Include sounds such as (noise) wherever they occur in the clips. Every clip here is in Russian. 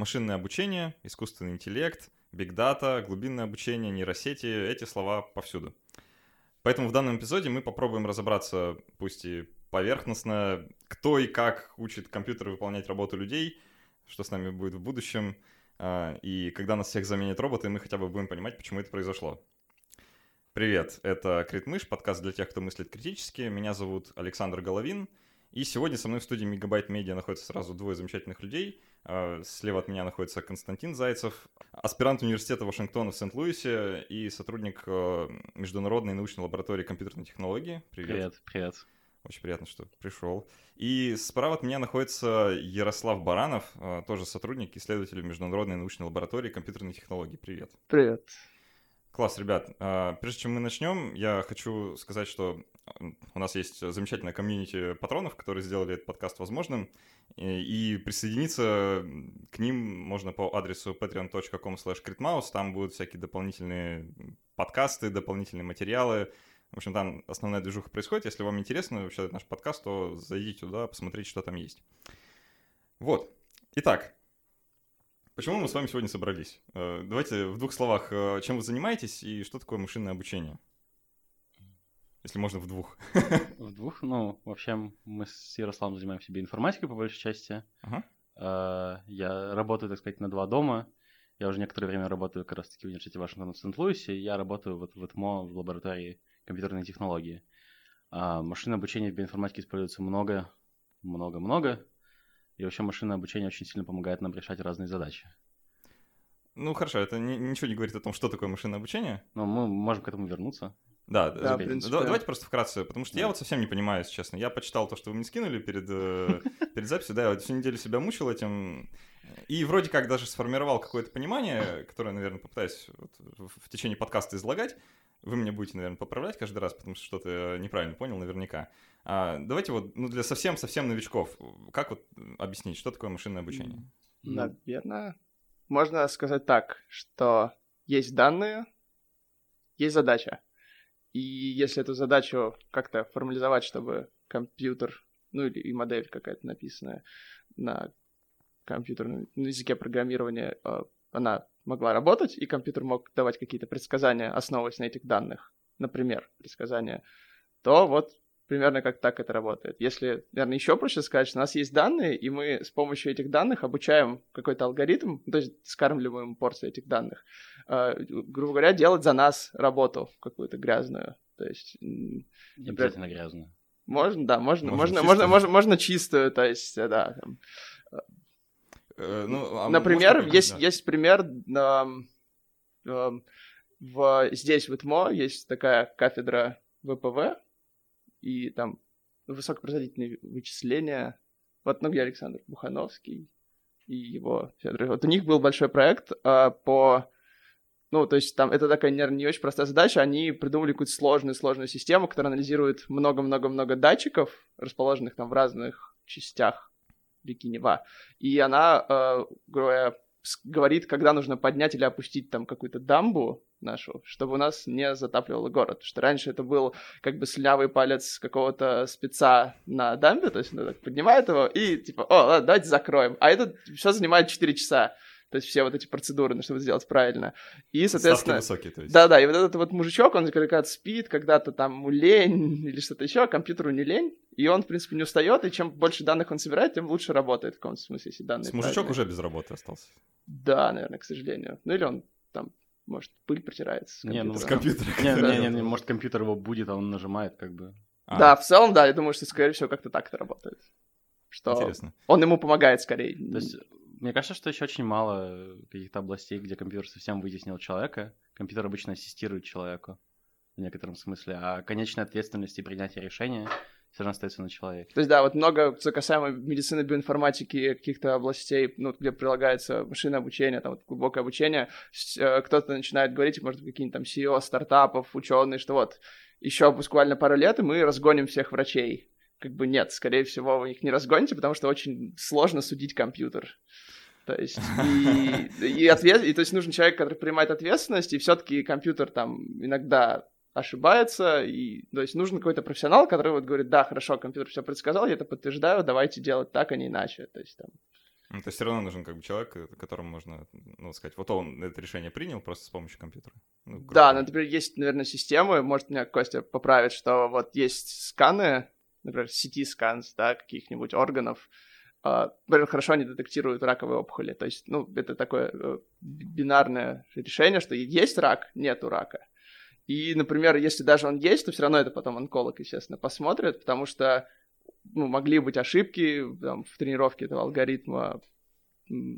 Машинное обучение, искусственный интеллект, бигдата, глубинное обучение, нейросети — эти слова повсюду. Поэтому в данном эпизоде мы попробуем разобраться, пусть и поверхностно, кто и как учит компьютеры выполнять работу людей, что с нами будет в будущем, а, и когда нас всех заменят роботы, мы хотя бы будем понимать, почему это произошло. Привет, это Критмыш, подкаст для тех, кто мыслит критически. Меня зовут Александр Головин, и сегодня со мной в студии Мегабайт Медиа находятся сразу двое замечательных людей. А, слева от меня находится Константин Зайцев, аспирант университета Вашингтона в Сент-Луисе и сотрудник а, Международной научной лаборатории компьютерной технологии. Привет. Привет, привет. Очень приятно, что пришел. И справа от меня находится Ярослав Баранов, а, тоже сотрудник, исследователь Международной научной лаборатории компьютерной технологии. Привет. Привет. Класс, ребят. Прежде чем мы начнем, я хочу сказать, что у нас есть замечательная комьюнити патронов, которые сделали этот подкаст возможным. И присоединиться к ним можно по адресу patreon.com slash Там будут всякие дополнительные подкасты, дополнительные материалы, в общем, там основная движуха происходит. Если вам интересно вообще наш подкаст, то зайдите туда, посмотрите, что там есть. Вот. Итак, почему мы с вами сегодня собрались? Э, давайте в двух словах, э, чем вы занимаетесь и что такое машинное обучение? Если можно в двух. (laughs) В двух? Ну, вообще, мы с Ярославом занимаемся биоинформатикой по большей части. Ага. Э, я работаю, так сказать, на два дома. Я уже некоторое время работаю как раз-таки в университете Вашингтона в Сент-Луисе. Я работаю вот в ЭТМО в лаборатории компьютерной технологии. А машинное обучение в биоинформатике используется много, много-много. И вообще машинное обучение очень сильно помогает нам решать разные задачи. Ну хорошо, это не, ничего не говорит о том, что такое машинное обучение. Но мы можем к этому вернуться. Да, да, в принципе. давайте просто вкратце, потому что да. я вот совсем не понимаю, если честно. Я почитал то, что вы мне скинули перед, э, (laughs) перед записью, да, я вот всю неделю себя мучил этим, и вроде как даже сформировал какое-то понимание, которое, наверное, попытаюсь вот в течение подкаста излагать. Вы меня будете, наверное, поправлять каждый раз, потому что что-то неправильно понял наверняка. А, давайте вот, ну, для совсем-совсем новичков, как вот объяснить, что такое машинное обучение? Наверное, можно сказать так, что есть данные, есть задача. И если эту задачу как-то формализовать, чтобы компьютер, ну или и модель какая-то написанная на компьютерном на языке программирования, а, она могла работать, и компьютер мог давать какие-то предсказания, основываясь на этих данных, например, предсказания, то вот примерно как так это работает. Если, наверное, еще проще сказать, что у нас есть данные, и мы с помощью этих данных обучаем какой-то алгоритм, то есть скармливаем порцию этих данных, э, грубо говоря, делать за нас работу какую-то грязную. То есть... Не обязательно грязную. Можно, да, можно, можно, можно, можно, можно чистую, то есть, да, там, Э, ну, а Например, есть, да. есть пример э, э, в, здесь, в ИТМО, есть такая кафедра ВПВ, и там высокопроизводительные вычисления. Вот, ну, где Александр Бухановский и его Федор. Вот у них был большой проект э, по... Ну, то есть там это такая, наверное, не очень простая задача. Они придумали какую-то сложную-сложную систему, которая анализирует много-много-много датчиков, расположенных там в разных частях реки Нева. И она, э, говоря, говорит, когда нужно поднять или опустить там какую-то дамбу нашу, чтобы у нас не затапливало город. Потому что раньше это был как бы слявый палец какого-то спеца на дамбе, то есть он так поднимает его и типа, о, ладно, давайте закроем. А это все занимает 4 часа. То есть все вот эти процедуры, ну, чтобы сделать правильно. И, соответственно... Ставки высокие, то есть. Да-да, и вот этот вот мужичок, он когда-то спит, когда-то там ему лень (laughs) или что-то еще, а компьютеру не лень, и он, в принципе, не устает, и чем больше данных он собирает, тем лучше работает в каком-то смысле, если данные С мужичок правильные. уже без работы остался. Да, наверное, к сожалению. Ну или он там может, пыль протирается с компьютера. Не, ну с компьютера. Не, не, не, может, компьютер его будет, а он нажимает как бы. Да, в целом, да, я думаю, что, скорее всего, как-то так это работает. Что Интересно. он ему помогает скорее. То есть мне кажется, что еще очень мало каких-то областей, где компьютер совсем вытеснил человека. Компьютер обычно ассистирует человеку в некотором смысле, а конечная ответственность и принятие решения все равно остается на человеке. То есть, да, вот много касаемо медицины, биоинформатики, каких-то областей, ну, где прилагается машинное обучение, там, вот, глубокое обучение, э, кто-то начинает говорить, может, какие-нибудь там CEO стартапов, ученые, что вот еще буквально пару лет, и мы разгоним всех врачей как бы нет, скорее всего, вы их не разгоните, потому что очень сложно судить компьютер. То есть, и, (laughs) и, ответ, и то есть нужен человек, который принимает ответственность, и все-таки компьютер там иногда ошибается, и то есть нужен какой-то профессионал, который вот говорит, да, хорошо, компьютер все предсказал, я это подтверждаю, давайте делать так, а не иначе. То есть там Ну, то есть все равно нужен как бы человек, э, которому можно, ну, сказать, вот он это решение принял просто с помощью компьютера. Ну, да, ну, например, есть, наверное, системы, может, меня Костя поправит, что вот есть сканы, например, CT-скан, да, каких-нибудь органов, Uh, хорошо они детектируют раковые опухоли. То есть, ну, это такое uh, бинарное решение, что есть рак, нету рака. И, например, если даже он есть, то все равно это потом онколог, естественно, посмотрит, потому что ну, могли быть ошибки там, в тренировке этого алгоритма,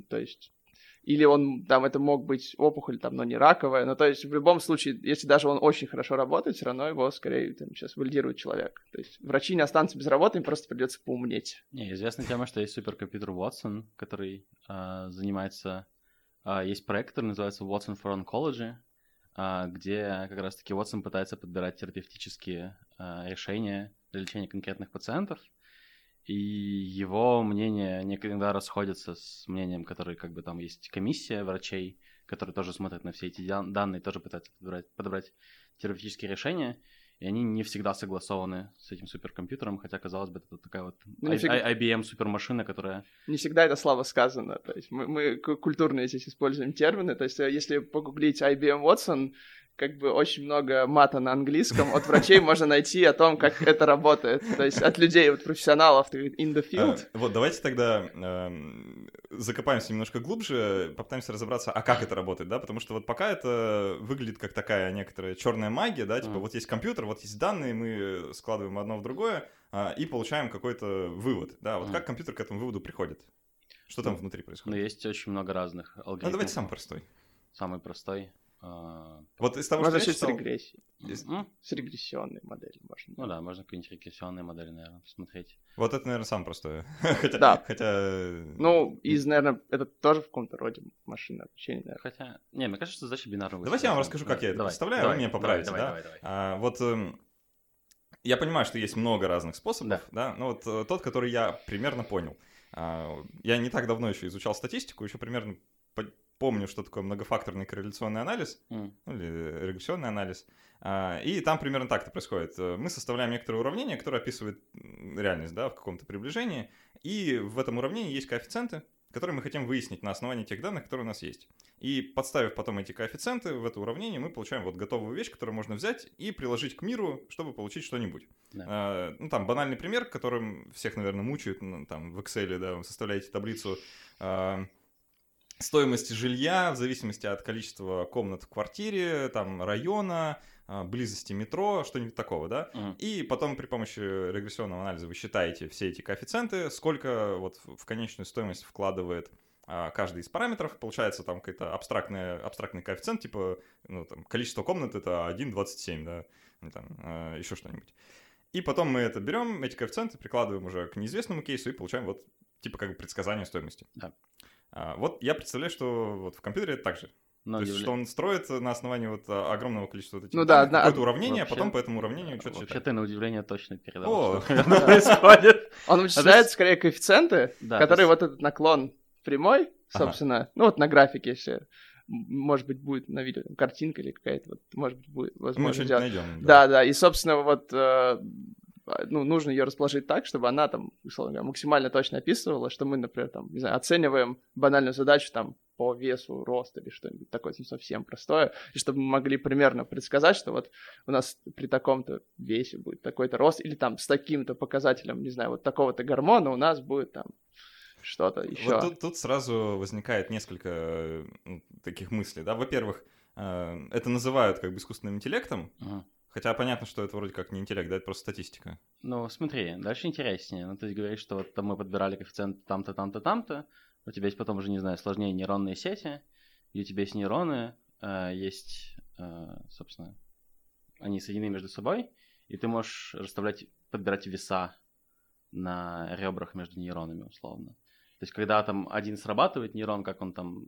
то есть или он, там, это мог быть опухоль, там, но не раковая, но то есть в любом случае, если даже он очень хорошо работает, все равно его скорее там, сейчас валидирует человек. То есть врачи не останутся без работы, им просто придется поумнеть. Не, известная тема, что есть суперкомпьютер Watson, который э, занимается, э, есть проект, который называется Watson for Oncology, где как раз-таки Watson пытается подбирать терапевтические э, решения для лечения конкретных пациентов, и его мнение никогда расходится с мнением, который как бы там есть комиссия врачей, которые тоже смотрят на все эти данные, тоже пытаются подобрать, подобрать терапевтические решения, и они не всегда согласованы с этим суперкомпьютером, хотя, казалось бы, это такая вот ну, всегда... IBM супермашина, которая... Не всегда это слабо сказано, то есть мы, мы культурные здесь используем термины, то есть э, если погуглить IBM Watson, как бы очень много мата на английском. От врачей можно найти о том, как это работает. То есть от людей, вот профессионалов in the field. А, вот давайте тогда э, закопаемся немножко глубже, попытаемся разобраться, а как это работает, да? Потому что вот пока это выглядит как такая некоторая черная магия, да, типа mm. вот есть компьютер, вот есть данные, мы складываем одно в другое э, и получаем какой-то вывод, да? Вот mm. как компьютер к этому выводу приходит? Что там ну, внутри происходит? Ну, есть очень много разных алгоритмов. Ну, давайте самый простой. Самый простой. А, вот из того, можно что я читал... с регрессией. Из... С регрессионной моделью можно. Ну да, можно какие-нибудь регрессионные модели, наверное, посмотреть. Вот это, наверное, самое простое. хотя, (laughs) да. Хотя... Ну, из, наверное, это тоже в каком-то роде машина обучения, наверное. Хотя, не, мне кажется, что задача бинарного. Давайте я вам расскажу, как я это давай, представляю, давай, вы меня поправите, давай, да? Давай, давай, давай. А, вот эм, я понимаю, что есть много разных способов, да, да но вот э, тот, который я примерно понял. А, я не так давно еще изучал статистику, еще примерно помню, что такое многофакторный корреляционный анализ, mm. или регрессионный анализ. А, и там примерно так это происходит. Мы составляем некоторое уравнение, которое описывает реальность да, в каком-то приближении. И в этом уравнении есть коэффициенты, которые мы хотим выяснить на основании тех данных, которые у нас есть. И подставив потом эти коэффициенты в это уравнение, мы получаем вот готовую вещь, которую можно взять и приложить к миру, чтобы получить что-нибудь. Да. А, ну, там банальный пример, которым всех, наверное, мучают, ну, там в Excel, да, вы составляете таблицу а, стоимости жилья в зависимости от количества комнат в квартире, там, района, а, близости метро, что-нибудь такого, да? Mm. И потом при помощи регрессионного анализа вы считаете все эти коэффициенты, сколько вот в конечную стоимость вкладывает а, каждый из параметров. Получается там какой-то абстрактный, абстрактный коэффициент, типа ну, там, количество комнат это 1,27, да? Ну, там, а, еще что-нибудь. И потом мы это берем, эти коэффициенты прикладываем уже к неизвестному кейсу и получаем вот типа как бы предсказание стоимости. Да. А, вот я представляю, что вот в компьютере это так же. Но То есть, что он строит на основании вот а, огромного количества вот этих ну, да, какое-то од... уравнение, вообще, а потом по этому уравнению что-то Вообще ты на удивление точно передал, О, что (laughs) происходит. (laughs) Он вычисляет скорее коэффициенты, которые вот этот наклон прямой, собственно, ну вот на графике, если может быть, будет на видео там, картинка или какая-то, вот, может быть, будет возможно. Мы что-нибудь найдем. Да. да, да. И, собственно, вот э, а, ну, нужно ее расположить так, чтобы она там, условно говоря, максимально точно описывала, что мы, например, там, не знаю, оцениваем банальную задачу там по весу, рост или что-нибудь такое ну, совсем простое, и чтобы мы могли примерно предсказать, что вот у нас при таком-то весе будет такой-то рост, или там с таким-то показателем, не знаю, вот такого-то гормона у нас будет там что-то еще. Вот тут, тут сразу возникает несколько таких мыслей, да. Во-первых, э, это называют как бы искусственным интеллектом, uh-huh. Хотя понятно, что это вроде как не интеллект, да, это просто статистика. Ну, смотри, дальше интереснее. Ну, есть говоришь, что вот там мы подбирали коэффициент там-то, там-то, там-то, у тебя есть потом уже, не знаю, сложнее нейронные сети, и у тебя есть нейроны, э, есть, э, собственно, они соединены между собой, и ты можешь расставлять, подбирать веса на ребрах между нейронами, условно. То есть, когда там один срабатывает нейрон, как он там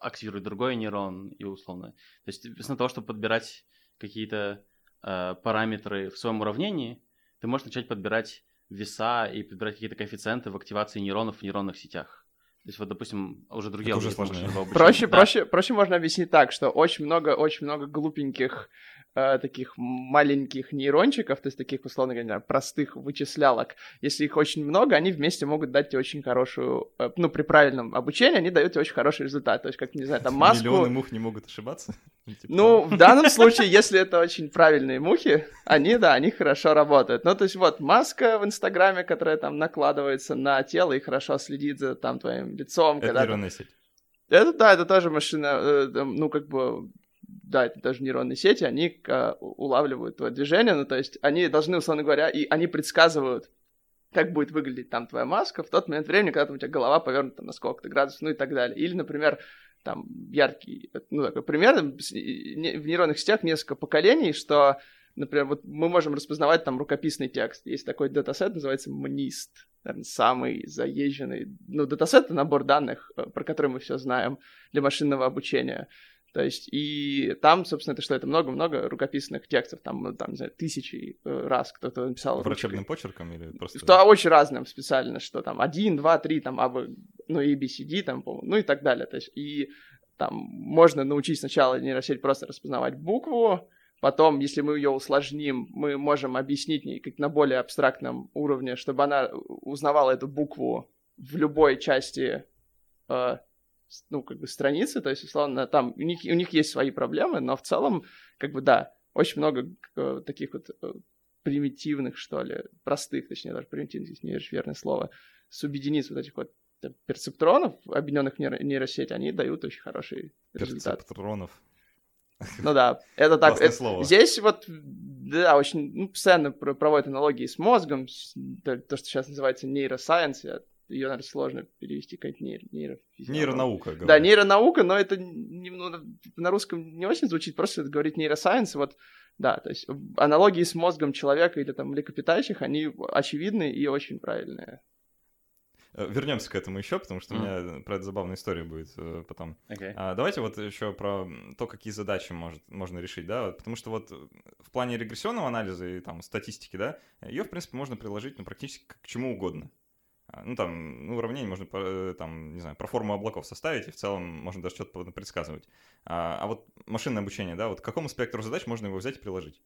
активирует другой нейрон, и условно. То есть, вместо того, чтобы подбирать какие-то Э, параметры в своем уравнении, ты можешь начать подбирать веса и подбирать какие-то коэффициенты в активации нейронов в нейронных сетях. То есть вот, допустим, уже другие Это уже сложнее. Проще, да. проще, проще можно объяснить так, что очень много, очень много глупеньких э, таких маленьких нейрончиков, то есть таких, условно говоря, простых вычислялок, если их очень много, они вместе могут дать тебе очень хорошую, э, ну, при правильном обучении, они дают тебе очень хороший результат. То есть, как, не знаю, там маску... Миллионы мух не могут ошибаться? (laughs) Типа ну, в данном случае, если это очень правильные мухи, они, да, они хорошо работают. Ну, то есть, вот, маска в Инстаграме, которая там накладывается на тело и хорошо следит за там твоим лицом. Это нейронная сеть. Это, да, это тоже машина, э, ну, как бы, да, это даже нейронные сети, они а, улавливают твое движение, ну, то есть они должны, условно говоря, и они предсказывают, как будет выглядеть там твоя маска в тот момент времени, когда там у тебя голова повернута на сколько-то градусов, ну и так далее. Или, например, там яркий, ну, такой пример, в нейронных сетях несколько поколений, что, например, вот мы можем распознавать там рукописный текст. Есть такой датасет, называется наверное, самый заезженный, ну, датасет — это набор данных, э, про который мы все знаем для машинного обучения. То есть, и там, собственно, это что? Это много-много рукописных текстов, там, ну, там, не знаю, тысячи э, раз кто-то написал. Врачебным почерком или просто... Да, очень разным специально, что там один, два, три, там, а ну, A, B, C, D, там, ну и так далее. То есть, и там можно научить сначала нейросеть просто распознавать букву, потом, если мы ее усложним, мы можем объяснить ей как на более абстрактном уровне, чтобы она узнавала эту букву в любой части э, ну, как бы страницы, то есть, условно, там у них, у них есть свои проблемы, но в целом, как бы, да, очень много э, таких вот э, примитивных, что ли, простых, точнее, даже примитивных, здесь не верное слово, субъединиц вот этих вот перцептронов, объединенных в нейро- нейросеть, они дают очень хороший результат. Перцептронов. Ну да, это так. Это, слово. Здесь вот, да, очень, ну, постоянно проводят аналогии с мозгом, с, то, что сейчас называется нейросайенс, я ее, наверное, сложно перевести как нейро, нейрофизиология. Нейронаука, говорят. Да, нейронаука, но это не, ну, на русском не очень звучит, просто это говорит нейросайенс, вот, да, то есть аналогии с мозгом человека или там млекопитающих, они очевидны и очень правильные. Э, Вернемся к этому еще, потому что mm. у меня про это забавная история будет э, потом. Okay. А, давайте вот еще про то, какие задачи может, можно решить, да, потому что вот в плане регрессионного анализа и там статистики, да, ее, в принципе, можно приложить ну, практически к чему угодно. Ну, там, ну, уравнение можно, э, там, не знаю, про форму облаков составить, и в целом можно даже что-то предсказывать. А, а вот машинное обучение, да, вот к какому спектру задач можно его взять и приложить?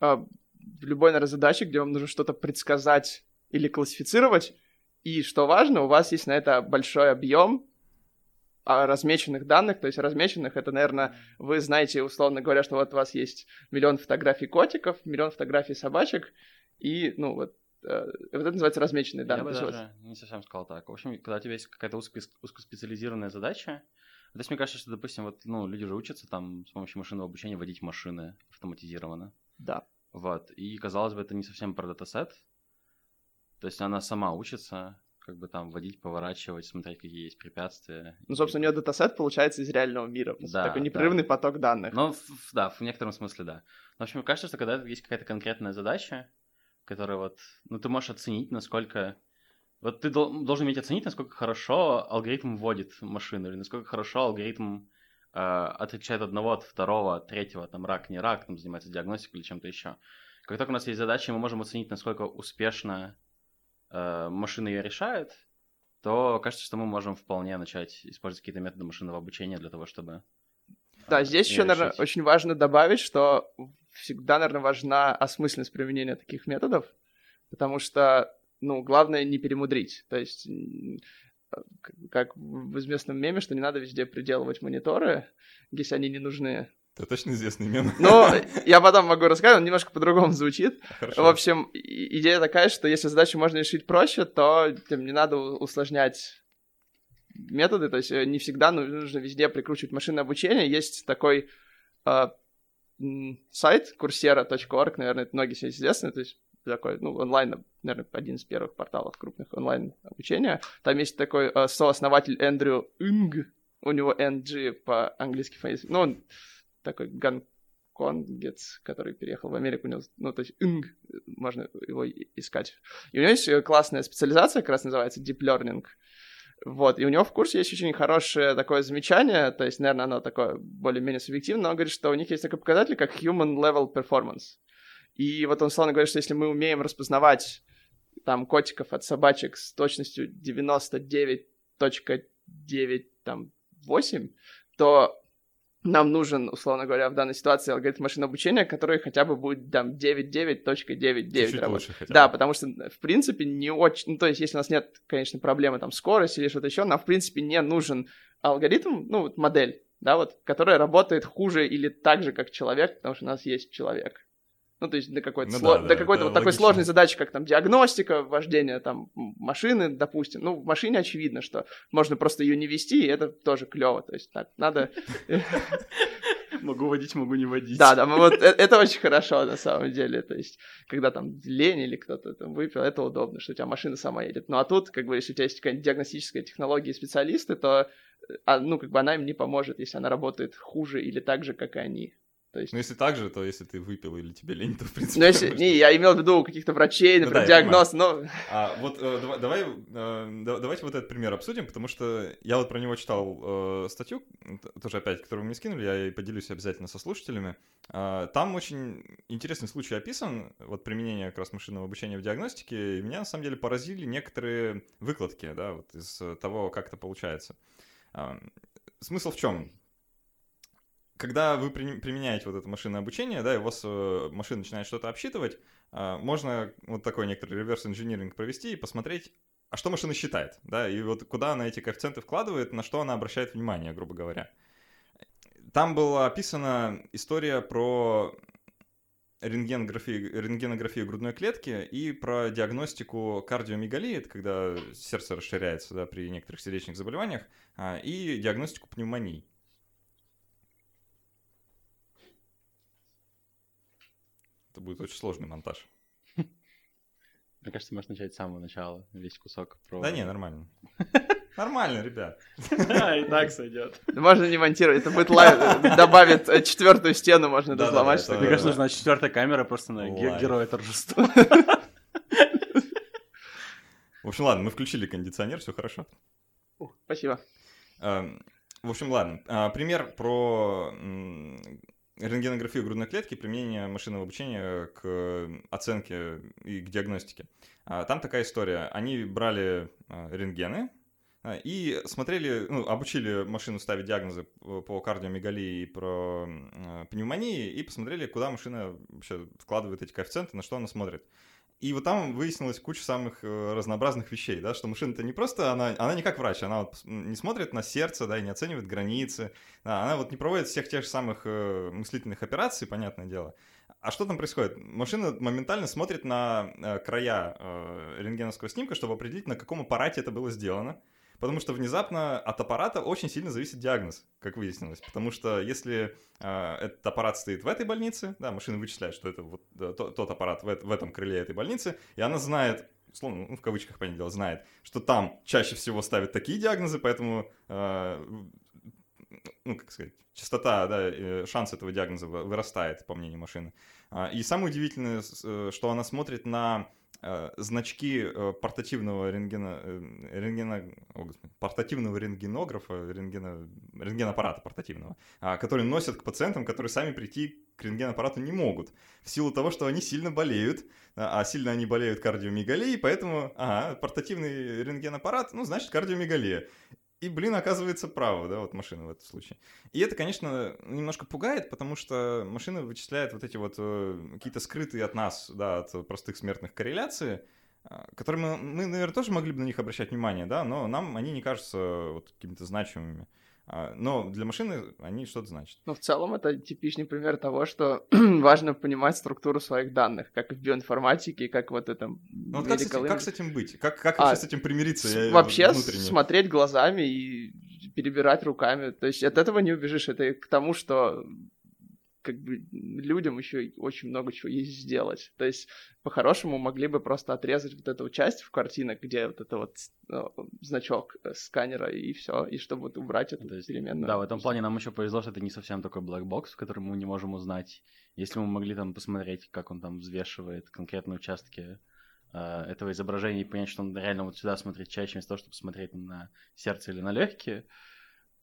А, в любой, наверное, задаче, где вам нужно что-то предсказать или классифицировать, и, что важно, у вас есть на это большой объем а, размеченных данных, то есть размеченных, это, наверное, вы знаете, условно говоря, что вот у вас есть миллион фотографий котиков, миллион фотографий собачек, и, ну, вот вот это называется размеченные данные. Я бы даже не совсем сказал так. В общем, когда у тебя есть какая-то узкоспециализированная задача, то есть мне кажется, что, допустим, вот, ну, люди же учатся там с помощью машинного обучения водить машины автоматизированно. Да. Вот. И, казалось бы, это не совсем про датасет. То есть она сама учится, как бы там водить, поворачивать, смотреть, какие есть препятствия. Ну, собственно, у нее датасет получается из реального мира. Да, такой непрерывный да. поток данных. Ну, да, в некотором смысле, да. Но, в общем, кажется, что когда есть какая-то конкретная задача, которая вот, ну, ты можешь оценить, насколько... Вот ты должен уметь оценить, насколько хорошо алгоритм вводит машину, или насколько хорошо алгоритм э, отличает одного от второго, от третьего, там, рак, не рак, там, занимается диагностикой или чем-то еще. Как только у нас есть задача, мы можем оценить, насколько успешно э, машина ее решает, то кажется, что мы можем вполне начать использовать какие-то методы машинного обучения для того, чтобы да, здесь еще, наверное, очень важно добавить, что всегда, наверное, важна осмысленность применения таких методов, потому что, ну, главное не перемудрить. То есть, как в известном меме, что не надо везде приделывать мониторы, если они не нужны. Это точно известный мем. Ну, (laughs) я потом могу рассказать, он немножко по-другому звучит. Хорошо. В общем, идея такая, что если задачу можно решить проще, то тем не надо усложнять методы, то есть э, не всегда нужно везде прикручивать машинное обучение. Есть такой э, сайт coursera.org, наверное, это многие себе известны, то есть такой, ну, онлайн, наверное, один из первых порталов крупных онлайн обучения. Там есть такой э, сооснователь Эндрю Инг, у него NG по-английски ну, он такой гонконгец, который переехал в Америку, у него, ну, то есть Инг, можно его искать. И у него есть э, классная специализация, как раз называется Deep Learning, вот, и у него в курсе есть очень хорошее такое замечание, то есть, наверное, оно такое более-менее субъективное, но он говорит, что у них есть такой показатель, как human level performance. И вот он словно говорит, что если мы умеем распознавать там котиков от собачек с точностью 99.9 там 8, то нам нужен, условно говоря, в данной ситуации алгоритм машинного обучения, который хотя бы будет там 9.9.9.9 работать. Да, потому что, в принципе, не очень... Ну, то есть, если у нас нет, конечно, проблемы там скорости или что-то еще, нам, в принципе, не нужен алгоритм, ну, вот модель, да, вот, которая работает хуже или так же, как человек, потому что у нас есть человек. Ну, то есть до какой-то, ну, сло... да, до какой-то вот такой сложной задачи, как там диагностика, вождение там машины, допустим. Ну, в машине очевидно, что можно просто ее не вести, и это тоже клево. То есть так, надо... (laughs) Могу водить, могу не водить. Да, да, вот э, это очень хорошо на самом деле. То есть, когда там лень или кто-то там выпил, это удобно, что у тебя машина сама едет. Ну а тут, как бы, если у тебя есть какая-нибудь диагностическая технология и специалисты, то э, а, ну, как бы она им не поможет, если она работает хуже или так же, как и они. То есть... Ну, если так же, то если ты выпил или тебе лень, то, в принципе... Ну, если... Не, я имел в виду каких-то врачей, например, ну, да, диагноз, но... А, вот э, давай, давай э, давайте вот этот пример обсудим, потому что я вот про него читал э, статью, тоже опять, которую вы мне скинули, я и поделюсь обязательно со слушателями. Э, там очень интересный случай описан, вот применение как раз машинного обучения в диагностике, и меня на самом деле поразили некоторые выкладки, да, вот из того, как это получается. Э, смысл в чем? Когда вы применяете вот это машинное обучение, да, и у вас э, машина начинает что-то обсчитывать, а, можно вот такой некоторый реверс-инжиниринг провести и посмотреть, а что машина считает, да, и вот куда она эти коэффициенты вкладывает, на что она обращает внимание, грубо говоря. Там была описана история про рентгенографию, грудной клетки и про диагностику кардиомегалии, это когда сердце расширяется да, при некоторых сердечных заболеваниях, а, и диагностику пневмонии. Это будет очень сложный монтаж. (laughs) Мне кажется, можно начать с самого начала, весь кусок про... Да не, (laughs) нормально. (laughs) Нормально, ребят. Да, и так сойдет. Можно не монтировать, это будет live, добавит э, четвертую стену, можно разломать. Мне кажется, нужна четвертая камера просто на героя торжества. В общем, ладно, мы включили кондиционер, все хорошо. Спасибо. Эм, в общем, ладно. А, пример про рентгенографию грудной клетки, применение машинного обучения к оценке и к диагностике. А, там такая история. Они брали а, рентгены а, и смотрели, ну, обучили машину ставить диагнозы по кардиомегалии и про пневмонии, и посмотрели, куда машина вообще вкладывает эти коэффициенты, на что она смотрит. И вот там выяснилось куча самых э, разнообразных вещей, да, что машина-то не просто, она, она не как врач, она вот не смотрит на сердце, да, и не оценивает границы, да, она вот не проводит всех тех же самых э, мыслительных операций, понятное дело. А что там происходит? Машина моментально смотрит на э, края рентгеновского снимка, чтобы определить, на каком аппарате это было сделано. Потому что внезапно от аппарата очень сильно зависит диагноз, как выяснилось. Потому что если э, этот аппарат стоит в этой больнице, да, машина вычисляет, что это вот да, тот, тот аппарат в, в этом крыле этой больницы, и она знает, условно, ну, в кавычках, понятное дело, знает, что там чаще всего ставят такие диагнозы, поэтому, э, ну, как сказать, частота, да, шанс этого диагноза вырастает, по мнению машины. А, и самое удивительное, э, что она смотрит на Э, значки э, портативного рентгена, э, рентгена о, господи, портативного рентгенографа, рентгена, рентгенаппарата портативного, а, который носят к пациентам, которые сами прийти к рентгенаппарату не могут, в силу того, что они сильно болеют, а сильно они болеют кардиомегалией, поэтому, ага, портативный рентгенаппарат, ну, значит, кардиомегалия. И, блин, оказывается право, да, вот машина в этом случае. И это, конечно, немножко пугает, потому что машина вычисляет вот эти вот э, какие-то скрытые от нас, да, от простых смертных корреляции, э, которые мы, мы, наверное, тоже могли бы на них обращать внимание, да, но нам они не кажутся вот какими-то значимыми. А, но для машины они что-то значат. Ну, в целом, это типичный пример того, что (clears throat) важно понимать структуру своих данных, как в биоинформатике, как вот это... Ну, вот как, с этим, как с этим быть? Как, как а, вообще с этим примириться? С, вообще внутренне? смотреть глазами и перебирать руками. То есть от этого не убежишь. Это к тому, что как бы людям еще очень много чего есть сделать. То есть, по-хорошему, могли бы просто отрезать вот эту часть в картинах, где вот это вот ну, значок э, сканера и все, и чтобы вот убрать эту есть, переменную. Да, в этом плане нам еще повезло, что это не совсем такой black box, в котором мы не можем узнать. Если мы могли там посмотреть, как он там взвешивает конкретные участки э, этого изображения и понять, что он реально вот сюда смотрит чаще, вместо того, чтобы смотреть на сердце или на легкие,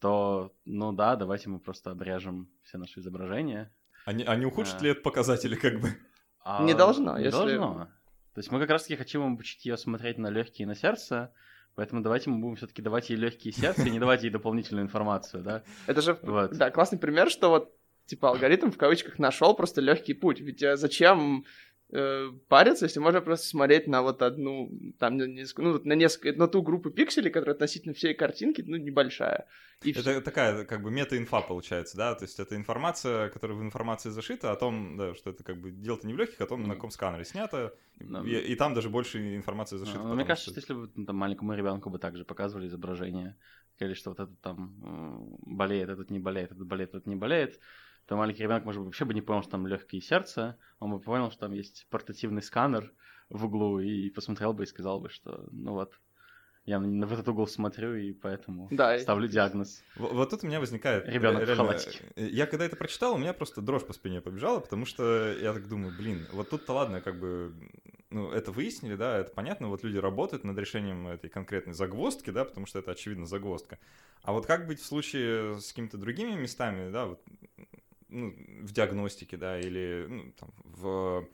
то, ну да, давайте мы просто обрежем все наши изображения. А не, а не ухудшит а... ли это показатели, как бы? А... Не должно, не если... должно. То есть мы как раз-таки хотим обучить ее смотреть на легкие и на сердце, Поэтому давайте мы будем все-таки давать ей легкие сердца и не давать ей дополнительную информацию, да? (laughs) Это же, вот. да, классный пример, что вот типа алгоритм в кавычках нашел просто легкий путь. Ведь э, зачем э, париться, если можно просто смотреть на вот одну, там, на несколько, ну, на несколько, на ту группу пикселей, которая относительно всей картинки, ну, небольшая. И это все. такая, как бы, мета-инфа получается, да, то есть это информация, которая в информации зашита о том, да, что это, как бы, дело-то не в легких, а о том, mm. на каком сканере снято, no. и, и там даже больше информации зашита. No, мне кажется, что если бы ну, там, маленькому ребенку бы также показывали изображение, или что вот этот там болеет, этот не болеет, этот болеет, этот не болеет, то маленький ребенок, может быть, вообще бы не понял, что там легкие сердца, он бы понял, что там есть портативный сканер в углу, и посмотрел бы и сказал бы, что ну вот, я в этот угол смотрю, и поэтому да, ставлю диагноз. Вот, вот тут у меня возникает... Ребенок реально, в халатике. Э, я когда это прочитал, у меня просто дрожь по спине побежала, потому что я так думаю, блин, вот тут-то ладно, как бы, ну, это выяснили, да, это понятно, вот люди работают над решением этой конкретной загвоздки, да, потому что это, очевидно, загвоздка. А вот как быть в случае с какими-то другими местами, да, вот ну, в диагностике, да, или ну, там, в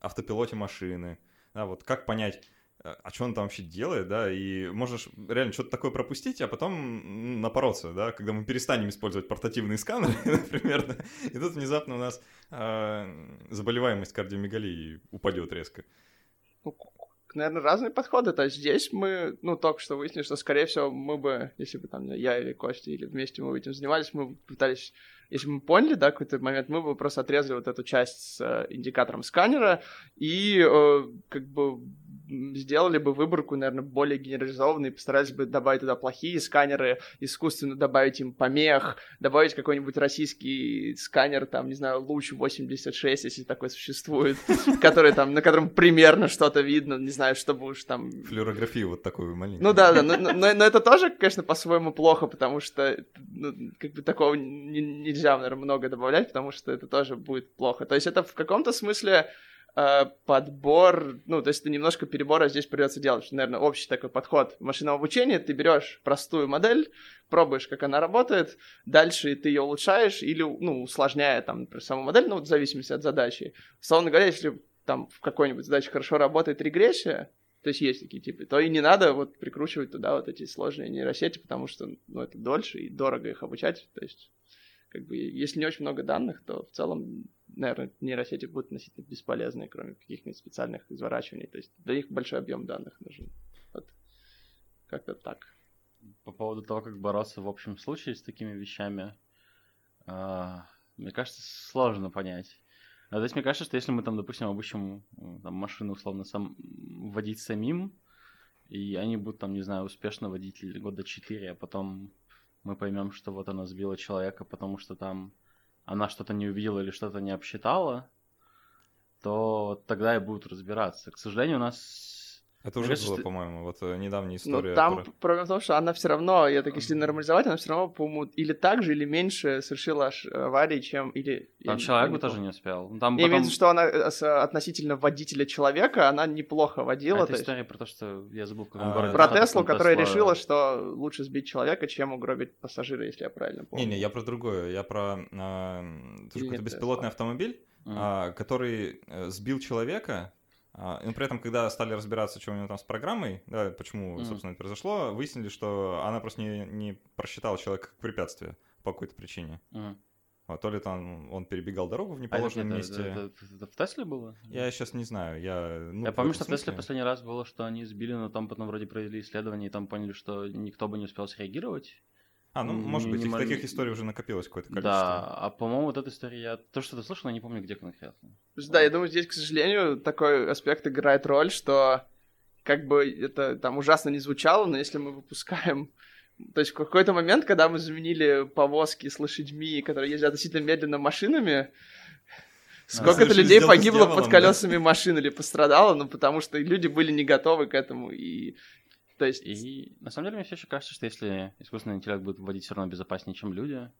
автопилоте машины, да, вот как понять, а, а что он там вообще делает, да, и можешь реально что-то такое пропустить, а потом напороться, да, когда мы перестанем использовать портативные сканеры, (laughs) например, да, и тут внезапно у нас э, заболеваемость кардиомегалии упадет резко. Ну, наверное, разные подходы. То есть здесь мы, ну, только что выяснили, что, скорее всего, мы бы, если бы там я или Костя, или вместе мы этим занимались, мы пытались если мы поняли, да, какой-то момент, мы бы просто отрезали вот эту часть с э, индикатором сканера и э, как бы сделали бы выборку, наверное, более генерализованной, постарались бы добавить туда плохие сканеры, искусственно добавить им помех, добавить какой-нибудь российский сканер, там, не знаю, луч 86, если такой существует, (laughs) который там, на котором примерно что-то видно, не знаю, чтобы уж там... Флюорографию вот такую маленькую. Ну да, да, но, (laughs) но, но это тоже, конечно, по-своему плохо, потому что, ну, как бы такого не, нельзя, наверное, много добавлять, потому что это тоже будет плохо. То есть это в каком-то смысле Э, подбор, ну, то есть это немножко перебора здесь придется делать, что, наверное, общий такой подход машинного обучения, ты берешь простую модель, пробуешь, как она работает, дальше ты ее улучшаешь или, ну, усложняя там, например, саму модель, ну, в зависимости от задачи. Условно говоря, если там в какой-нибудь задаче хорошо работает регрессия, то есть есть такие типы, то и не надо вот прикручивать туда вот эти сложные нейросети, потому что, ну, это дольше и дорого их обучать, то есть как бы, если не очень много данных, то в целом наверное, нейросети будут относительно бесполезны, кроме каких-нибудь специальных изворачиваний. То есть для них большой объем данных нужен. Вот. Как-то так. По поводу того, как бороться в общем случае с такими вещами, э, мне кажется, сложно понять. А, то есть мне кажется, что если мы там, допустим, обучим там, машину условно сам водить самим, и они будут там, не знаю, успешно водить года 4, а потом мы поймем, что вот она сбила человека, потому что там она что-то не увидела или что-то не обсчитала, то тогда и будут разбираться. К сожалению, у нас это уже Мне было, что... по-моему, вот э, недавняя ну, история. Ну, там которая... проблема в том, что она все равно, я так если нормализовать, она все равно, по-моему, или так же, или меньше совершила аварии, чем... Или, там человек бы тоже не успел. Ну, там потом... Имеется что она э, относительно водителя человека, она неплохо водила. А это история есть... про то, что я забыл, в каком а. Про Теслу, которая Тесла... решила, что лучше сбить человека, чем угробить пассажира, если я правильно помню. Не-не, я про другое. Я про... А, какой-то беспилотный автомобиль, mm. а, который э, сбил человека, а, но при этом, когда стали разбираться, что у него там с программой, да, почему, mm. собственно, это произошло, выяснили, что она просто не, не просчитала человека как препятствие по какой-то причине. Mm. Вот, то ли там он перебегал дорогу в неположенном а это, месте. Это, это, это, это в Тесле было? Я сейчас не знаю. Я, ну, я помню, что в Тесле последний раз было, что они сбили, но там потом вроде провели исследование, и там поняли, что никто бы не успел среагировать. А, ну, может быть, их таких историй уже накопилось какое-то количество. Да, а по-моему, вот эта история, я то, что ты слышал, я не помню, где конкретно. Да, я думаю, здесь, к сожалению, такой аспект играет роль, что как бы это там ужасно не звучало, но если мы выпускаем то есть в какой-то момент, когда мы заменили повозки с лошадьми, которые ездят относительно медленно машинами, сколько-то людей погибло дьяволом, под колесами да? машин или пострадало, ну потому что люди были не готовы к этому, и то есть... И на самом деле мне все еще кажется, что если искусственный интеллект будет вводить все равно безопаснее, чем люди,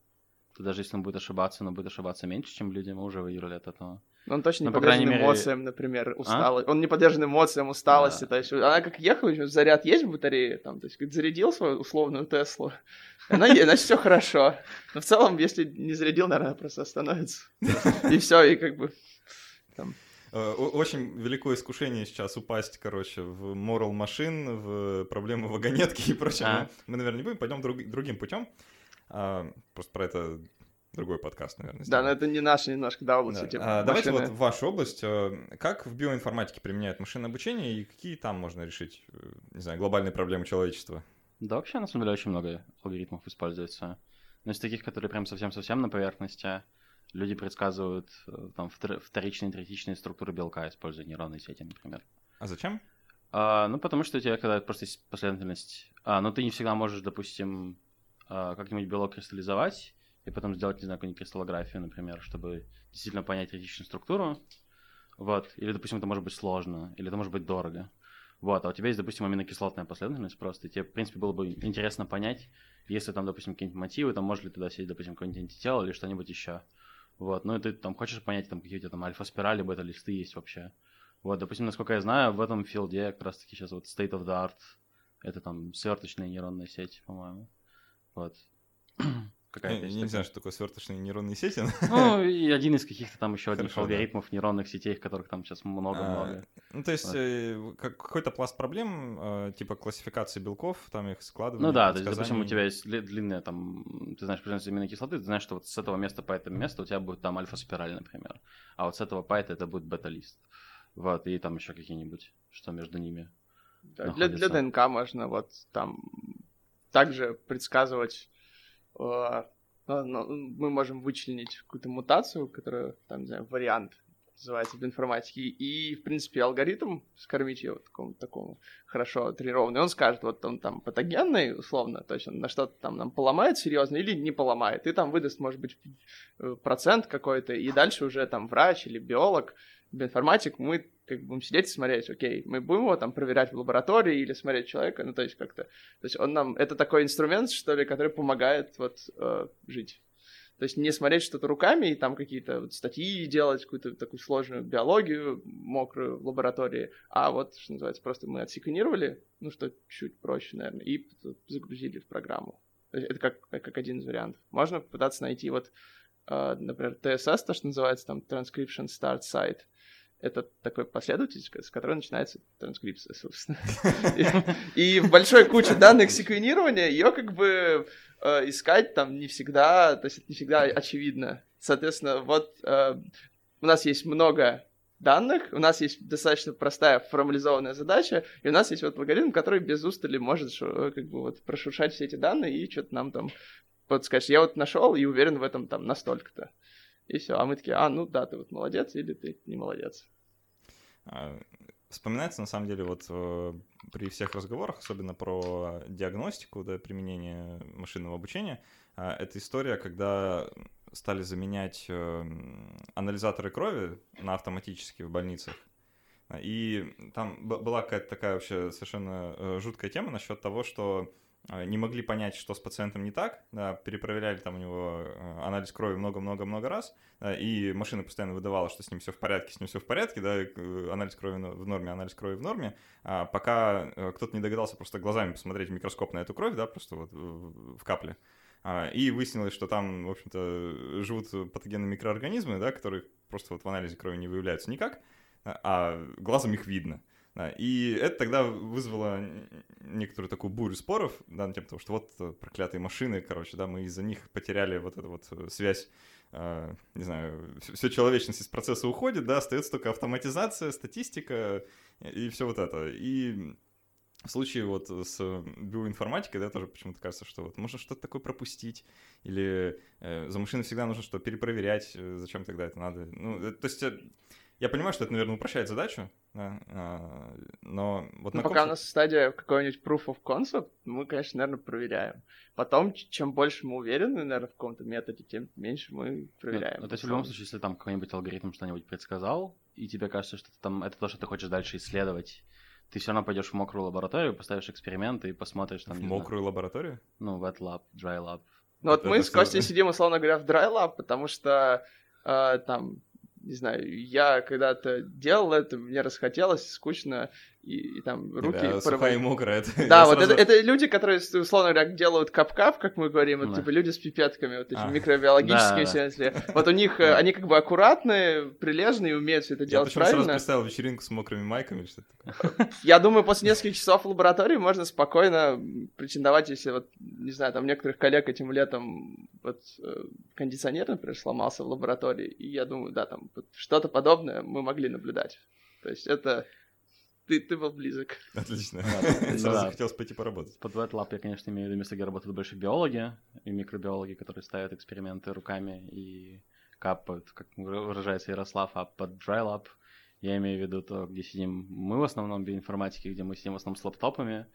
то даже если он будет ошибаться, но будет ошибаться меньше, чем люди, мы уже выиграли от этого. Он точно не ну, подвержен мере... эмоциям, например, усталости. А? Он не подвержен эмоциям, усталости. Да. То есть она как ехала, заряд есть в батарее, там, то есть как зарядил свою условную Теслу, (laughs) она, значит, все хорошо. Но в целом, если не зарядил, наверное, просто остановится. (laughs) И все, и как бы там очень великое искушение сейчас упасть, короче, в moral машин, в проблемы вагонетки и прочее. А. Мы, наверное, не будем, пойдем друг, другим путем. А, просто про это другой подкаст, наверное. Да, но это не наша немножко, да, область. Да. Типа, а, давайте вот в вашу область. Э, как в биоинформатике применяют машинное обучение и какие там можно решить, э, не знаю, глобальные проблемы человечества? Да, вообще, на самом деле, очень много алгоритмов используется. Но из таких, которые прям совсем-совсем на поверхности, люди предсказывают э, там вторичные третичные структуры белка, используя нейронные сети, например. А зачем? А, ну, потому что у тебя, когда просто есть последовательность... А, ну, ты не всегда можешь, допустим, а, как-нибудь белок кристаллизовать, и потом сделать, не знаю, какую-нибудь кристаллографию, например, чтобы действительно понять третичную структуру. Вот. Или, допустим, это может быть сложно, или это может быть дорого. Вот, а у тебя есть, допустим, аминокислотная последовательность просто, и тебе, в принципе, было бы интересно понять, если там, допустим, какие-нибудь мотивы, там, может ли туда сидеть, допустим, какое-нибудь антитело или что-нибудь еще. Вот, ну и ты там хочешь понять, там, какие у тебя там альфа-спирали, бета-листы есть вообще. Вот, допустим, насколько я знаю, в этом филде как раз-таки сейчас вот state of the art, это там сверточная нейронная сеть, по-моему. Вот. (clears throat) какая-то. Я не знаю, что такое сверточные нейронные сети. Ну, (laughs) и один из каких-то там еще одних алгоритмов нейронных сетей, которых там сейчас много-много. А, ну, то есть э, какой-то пласт проблем, э, типа классификации белков, там их складывания. Ну да, то есть, допустим, у тебя есть длинная там, ты знаешь причинность аминокислоты, ты знаешь, что вот с этого места по этому месту у тебя будет там альфа-спираль, например, а вот с этого по это это будет бета-лист. Вот, и там еще какие-нибудь, что между ними да, для, для ДНК можно вот там также предсказывать а, ну, мы можем вычленить какую-то мутацию, которая, там, не знаю, вариант называется в информатике, и, в принципе, алгоритм скормить вот такому, такому хорошо тренированный, он скажет, вот он там патогенный, условно, то есть он на что-то там нам поломает серьезно или не поломает, и там выдаст, может быть, э, процент какой-то, и дальше уже там врач или биолог, биоинформатик, мы как бы будем сидеть и смотреть, окей, мы будем его там проверять в лаборатории или смотреть человека, ну, то есть как-то, то есть он нам, это такой инструмент, что ли, который помогает вот э, жить. То есть не смотреть что-то руками и там какие-то вот статьи делать, какую-то такую сложную биологию мокрую в лаборатории, а вот, что называется, просто мы отсеквенировали, ну, что чуть проще, наверное, и загрузили в программу. Это как, как один из вариантов. Можно попытаться найти вот, э, например, TSS, то, что называется там Transcription Start Site, это такой последовательность, с которой начинается транскрипция, собственно. (laughs) И в большой куче данных секвенирования ее как бы э, искать там не всегда, то есть это не всегда очевидно. Соответственно, вот э, у нас есть много данных, у нас есть достаточно простая формализованная задача, и у нас есть вот алгоритм, который без устали может как бы вот прошуршать все эти данные и что-то нам там подсказать. Я вот нашел и уверен в этом там настолько-то. И все. А мы такие, а, ну да, ты вот молодец или ты не молодец. А, вспоминается, на самом деле, вот э, при всех разговорах, особенно про диагностику, да, применение машинного обучения, а, это история, когда стали заменять э, анализаторы крови на автоматические в больницах. И там была какая-то такая вообще совершенно э, жуткая тема насчет того, что не могли понять, что с пациентом не так, да, перепроверяли там у него э, анализ крови много-много-много раз, да, и машина постоянно выдавала, что с ним все в порядке, с ним все в порядке, да, э, анализ крови в норме, анализ крови в норме, а пока э, кто-то не догадался просто глазами посмотреть в микроскоп на эту кровь, да, просто вот в капле, а, и выяснилось, что там, в общем-то, живут патогенные микроорганизмы, да, которые просто вот в анализе крови не выявляются никак, а глазом их видно. Да, и это тогда вызвало некоторую такую бурю споров, да, тему того, что вот э, проклятые машины, короче, да, мы из-за них потеряли вот эту вот э, связь, э, не знаю, все человечность из процесса уходит, да, остается только автоматизация, статистика и все вот это. И в случае вот с биоинформатикой, да, тоже почему-то кажется, что вот можно что-то такое пропустить, или э, за машиной всегда нужно что перепроверять, э, зачем тогда это надо. Ну, то есть я понимаю, что это, наверное, упрощает задачу, да, а, но вот ну, пока каком... у нас стадия какой-нибудь proof of concept, мы, конечно, наверное, проверяем. Потом, чем больше мы уверены, наверное, в каком-то методе, тем меньше мы проверяем. Ну, то есть в любом случае, если там какой-нибудь алгоритм что-нибудь предсказал, и тебе кажется, что там это то, что ты хочешь дальше исследовать, ты все равно пойдешь в мокрую лабораторию, поставишь эксперименты и посмотришь там. В мокрую знаю, лабораторию? Ну, wet lab, dry lab. Ну вот это мы с Костей сидим, условно говоря, в dry lab, потому что э, там не знаю, я когда-то делал это, мне расхотелось, скучно, и, и там руки... Да, сухая и мокрая. Это да, вот сразу... это, это люди, которые, условно говоря, делают кап-кап, как мы говорим, это да. типа люди с пипетками, вот эти а. микробиологические, да, в смысле. Вот у них, э, да. они как бы аккуратные, прилежные, умеют все это делать я правильно. Я сразу представил вечеринку с мокрыми майками, что такое. (laughs) Я думаю, после нескольких часов в лаборатории можно спокойно претендовать, если вот, не знаю, там некоторых коллег этим летом вот э, кондиционер, например, сломался в лаборатории, и я думаю, да, там что-то подобное мы могли наблюдать. То есть это ты, ты был близок. (laughs) Отлично. (laughs) Сразу захотелось пойти поработать. Под Wet Lab я, конечно, имею в виду место, где работают больше биологи и микробиологи, которые ставят эксперименты руками и капают, как выражается Ярослав, а под Dry Lab я имею в виду то, где сидим мы в основном биоинформатики, где мы сидим в основном с лаптопами.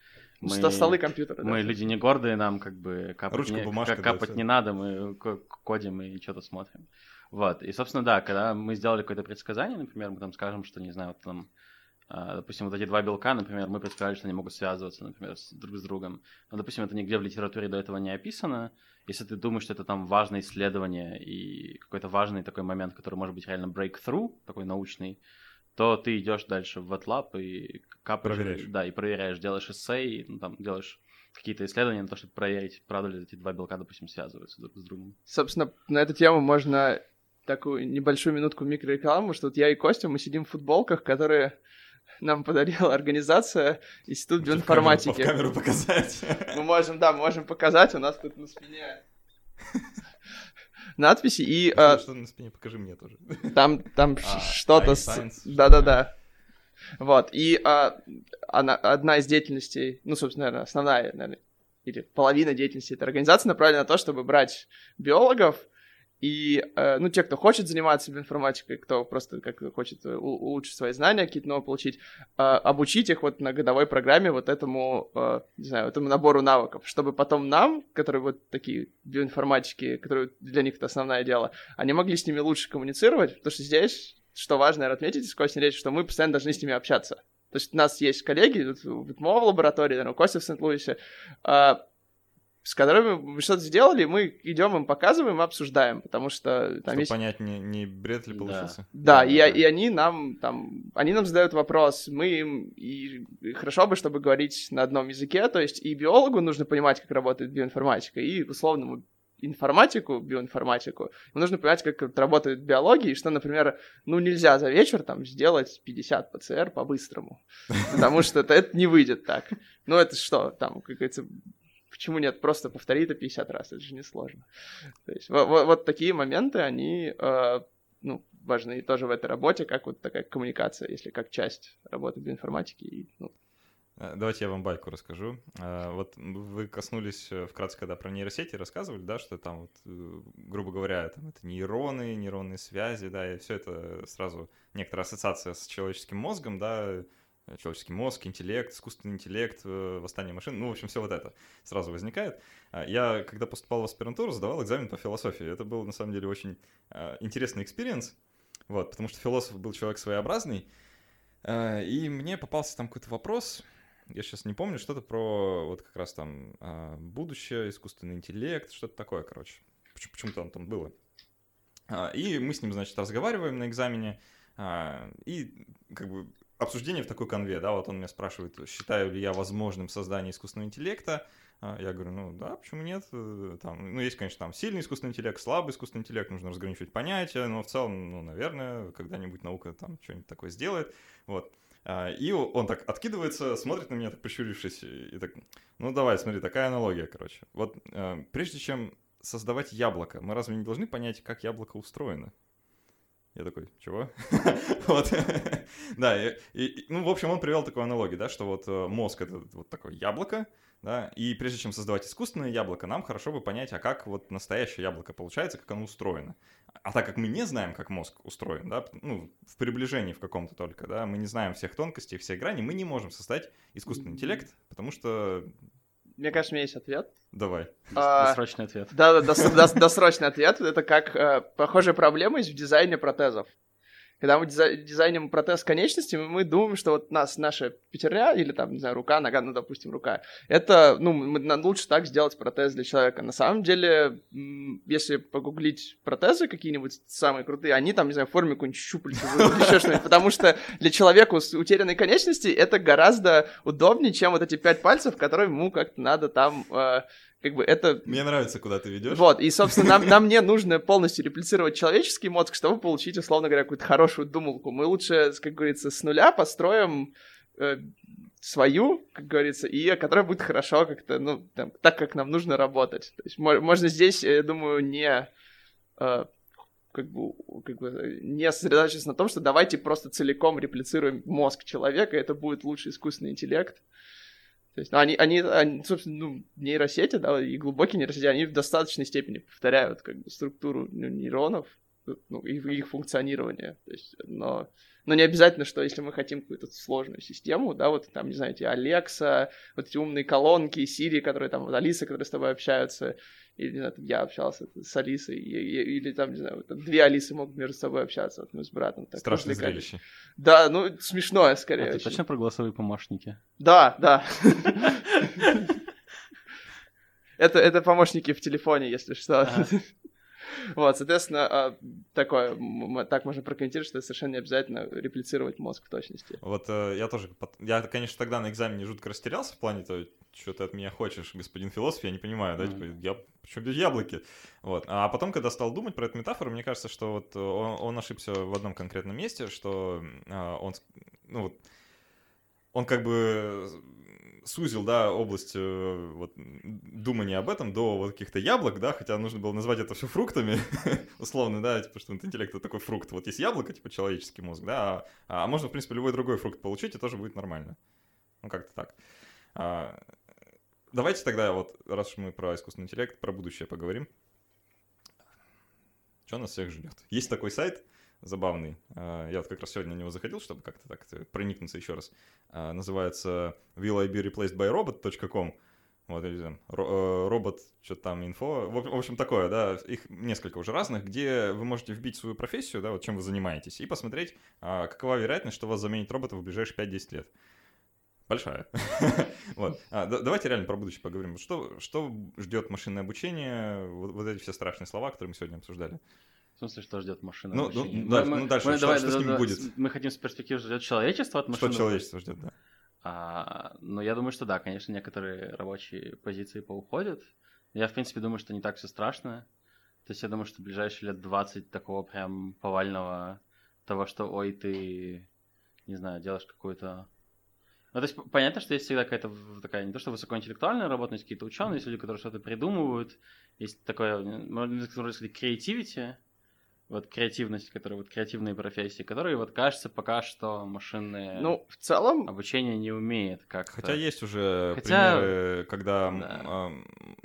Мы, столы компьютера, Мы да. люди не гордые, нам как бы капать, Ручка, не, бумажка, капать да, не надо, мы кодим и что-то смотрим. Вот, и, собственно, да, когда мы сделали какое-то предсказание, например, мы там скажем, что, не знаю, вот там допустим, вот эти два белка, например, мы предполагали, что они могут связываться, например, с, друг с другом. Но, допустим, это нигде в литературе до этого не описано. Если ты думаешь, что это там важное исследование и какой-то важный такой момент, который может быть реально breakthrough, такой научный, то ты идешь дальше в WetLab и капаешь, проверяешь. да, и проверяешь, делаешь эссей, ну, там, делаешь какие-то исследования на то, чтобы проверить, правда ли эти два белка, допустим, связываются друг с другом. Собственно, на эту тему можно такую небольшую минутку микрорекламу, что вот я и Костя, мы сидим в футболках, которые нам подарила организация Институт биоинформатики. В камеру, показать. Мы можем, да, мы можем показать, у нас тут на спине надписи и... Что, а, что на спине, покажи мне тоже. Там, там а, что-то... С... Да-да-да. Вот, и а, она, одна из деятельностей, ну, собственно, наверное, основная, наверное, или половина деятельности этой организации направлена на то, чтобы брать биологов, и, э, ну, те, кто хочет заниматься информатикой, кто просто как хочет э, улучшить свои знания, какие-то новые получить, э, обучить их вот на годовой программе вот этому, не знаю, этому набору навыков, чтобы потом нам, которые вот такие биоинформатики, которые для них это основное дело, они могли с ними лучше коммуницировать, потому что здесь, что важно, наверное, отметить из Кости речь, что мы постоянно должны с ними общаться. То есть у нас есть коллеги, в ВИТМО в лаборатории, наверное, у Кости в Сент-Луисе, с которыми мы что-то сделали, мы идем им показываем, обсуждаем, потому что там Чтобы есть... понять, не, не бред ли получился. Да, да, да. И, и они нам там, они нам задают вопрос, мы им, и, и хорошо бы, чтобы говорить на одном языке, то есть и биологу нужно понимать, как работает биоинформатика, и условному информатику, биоинформатику, ему нужно понимать, как работает биология, и что, например, ну, нельзя за вечер там сделать 50 ПЦР по-быстрому, потому что это, это не выйдет так. Ну, это что, там, как говорится, Почему нет? Просто повтори это 50 раз, это же не сложно. То есть вот, вот такие моменты, они э, ну, важны тоже в этой работе, как вот такая коммуникация, если как часть работы биоинформатики. И, ну. Э, давайте я вам байку расскажу. Э, вот вы коснулись э, вкратце, когда про нейросети рассказывали, да, что там, вот, грубо говоря, там это нейроны, нейронные связи, да, и все это сразу некоторая ассоциация с человеческим мозгом, да, человеческий мозг, интеллект, искусственный интеллект, э, восстание машин, ну, в общем, все вот это сразу возникает. А, я, когда поступал в аспирантуру, сдавал экзамен по философии. Это был, на самом деле, очень а, интересный experience, вот, потому что философ был человек своеобразный, а, и мне попался там какой-то вопрос, я сейчас не помню, что-то про вот как раз там будущее, искусственный интеллект, что-то такое, короче. Почему-то там, там было. И мы с ним, значит, разговариваем на экзамене, и как бы обсуждение в такой конве, да, вот он меня спрашивает, считаю ли я возможным создание искусственного интеллекта, а, я говорю, ну да, почему нет? Э, там, ну, есть, конечно, там сильный искусственный интеллект, слабый искусственный интеллект, нужно разграничивать понятия, но в целом, ну, наверное, когда-нибудь наука там что-нибудь такое сделает. Вот. А, и он так откидывается, смотрит на меня, так прищурившись, и так, ну давай, смотри, такая аналогия, короче. Вот э, прежде чем создавать яблоко, мы разве не должны понять, как яблоко устроено? Я такой, чего? (laughs) вот. да, и, и, ну, в общем, он привел такую аналогию, да, что вот э, мозг — это вот такое яблоко, да, и прежде чем создавать искусственное яблоко, нам хорошо бы понять, а как вот настоящее яблоко получается, как оно устроено. А так как мы не знаем, как мозг устроен, да, ну, в приближении в каком-то только, да, мы не знаем всех тонкостей, всех граней, мы не можем создать искусственный интеллект, потому что мне кажется, у меня есть ответ. Давай. А, досрочный ответ. Да, да, досрочный ответ. Это как э, похожая проблема есть в дизайне протезов. Когда мы дизайним протез конечности, мы думаем, что вот нас, наша пятерня или там, не знаю, рука, нога, ну, допустим, рука, это, ну, мы, нам лучше так сделать протез для человека. На самом деле, если погуглить протезы какие-нибудь самые крутые, они там, не знаю, в форме какой-нибудь щупальца еще что-нибудь, потому что для человека с утерянной конечности это гораздо удобнее, чем вот эти пять пальцев, которые ему как-то надо там э, как бы это... Мне нравится, куда ты ведешь. Вот, и, собственно, нам, нам не нужно полностью реплицировать человеческий мозг, чтобы получить, условно говоря, какую-то хорошую думалку. Мы лучше, как говорится, с нуля построим э, свою, как говорится, и которая будет хорошо как-то, ну, там, так, как нам нужно работать. То есть можно здесь, я думаю, не... Э, как бы, как бы не сосредоточиться на том, что давайте просто целиком реплицируем мозг человека, это будет лучший искусственный интеллект. То есть, ну, они, они, они, собственно, ну, нейросети, да, и глубокие нейросети, они в достаточной степени повторяют как бы структуру ну, нейронов, ну, и их функционирование. То есть, но, но не обязательно, что если мы хотим какую-то сложную систему, да, вот там, не эти Alexa, вот эти умные колонки, Siri, которые там, вот Алиса, которые с тобой общаются, или, не знаю, я общался с Алисой, или там, не знаю, там две Алисы могут между собой общаться, вот мы с братом. Так, Страшное зрелище. Да, ну, смешное скорее. А ты точно про голосовые помощники? Да, да. (laughs) Это, это помощники в телефоне, если что. (laughs) Вот, соответственно, а, такое, так можно прокомментировать, что это совершенно не обязательно реплицировать мозг в точности. Вот э, я тоже, я, конечно, тогда на экзамене жутко растерялся в плане того, что ты от меня хочешь, господин философ, я не понимаю, да, типа, я, почему здесь яблоки? Вот, а потом, когда стал думать про эту метафору, мне кажется, что вот он, он ошибся в одном конкретном месте, что а, он, ну вот, он как бы сузил, да, область э, вот, думания об этом до вот каких-то яблок, да, хотя нужно было назвать это все фруктами, (laughs) условно, да, типа, что интеллект — это такой фрукт. Вот есть яблоко, типа, человеческий мозг, да, а, а можно, в принципе, любой другой фрукт получить, и тоже будет нормально. Ну, как-то так. А, давайте тогда вот, раз уж мы про искусственный интеллект, про будущее поговорим. Что нас всех ждет? Есть такой сайт, забавный. А, я вот как раз сегодня на него заходил, чтобы как-то так проникнуться еще раз. А, называется will I be replaced by robot.com. Вот, э, робот, что-то там, инфо. В общем, такое, да, их несколько уже разных, где вы можете вбить свою профессию, да, вот чем вы занимаетесь, и посмотреть, а, какова вероятность, что вас заменит робот в ближайшие 5-10 лет. Большая. (laughs) вот. А, давайте реально про будущее поговорим. Что, что ждет машинное обучение, вот, вот эти все страшные слова, которые мы сегодня обсуждали? В смысле, что ждет машина? Ну, ну, да, мы, ну дальше, мы, что, давай, что да, с ним да, будет? Мы хотим с перспективы ждет человечество от машины. Что человечество ждет, да. А, ну, я думаю, что да, конечно, некоторые рабочие позиции поуходят. Я, в принципе, думаю, что не так все страшно. То есть я думаю, что в ближайшие лет 20 такого прям повального того, что, ой, ты, не знаю, делаешь какую-то... Ну, то есть понятно, что есть всегда какая-то такая, не то что высокоинтеллектуальная работа, есть какие-то ученые, есть люди, которые что-то придумывают, есть такое, можно сказать, креативити, вот креативность, которая вот креативные профессии, которые вот кажется пока что машинное ну, в целом... обучение не умеет как Хотя есть уже Хотя... примеры, когда да.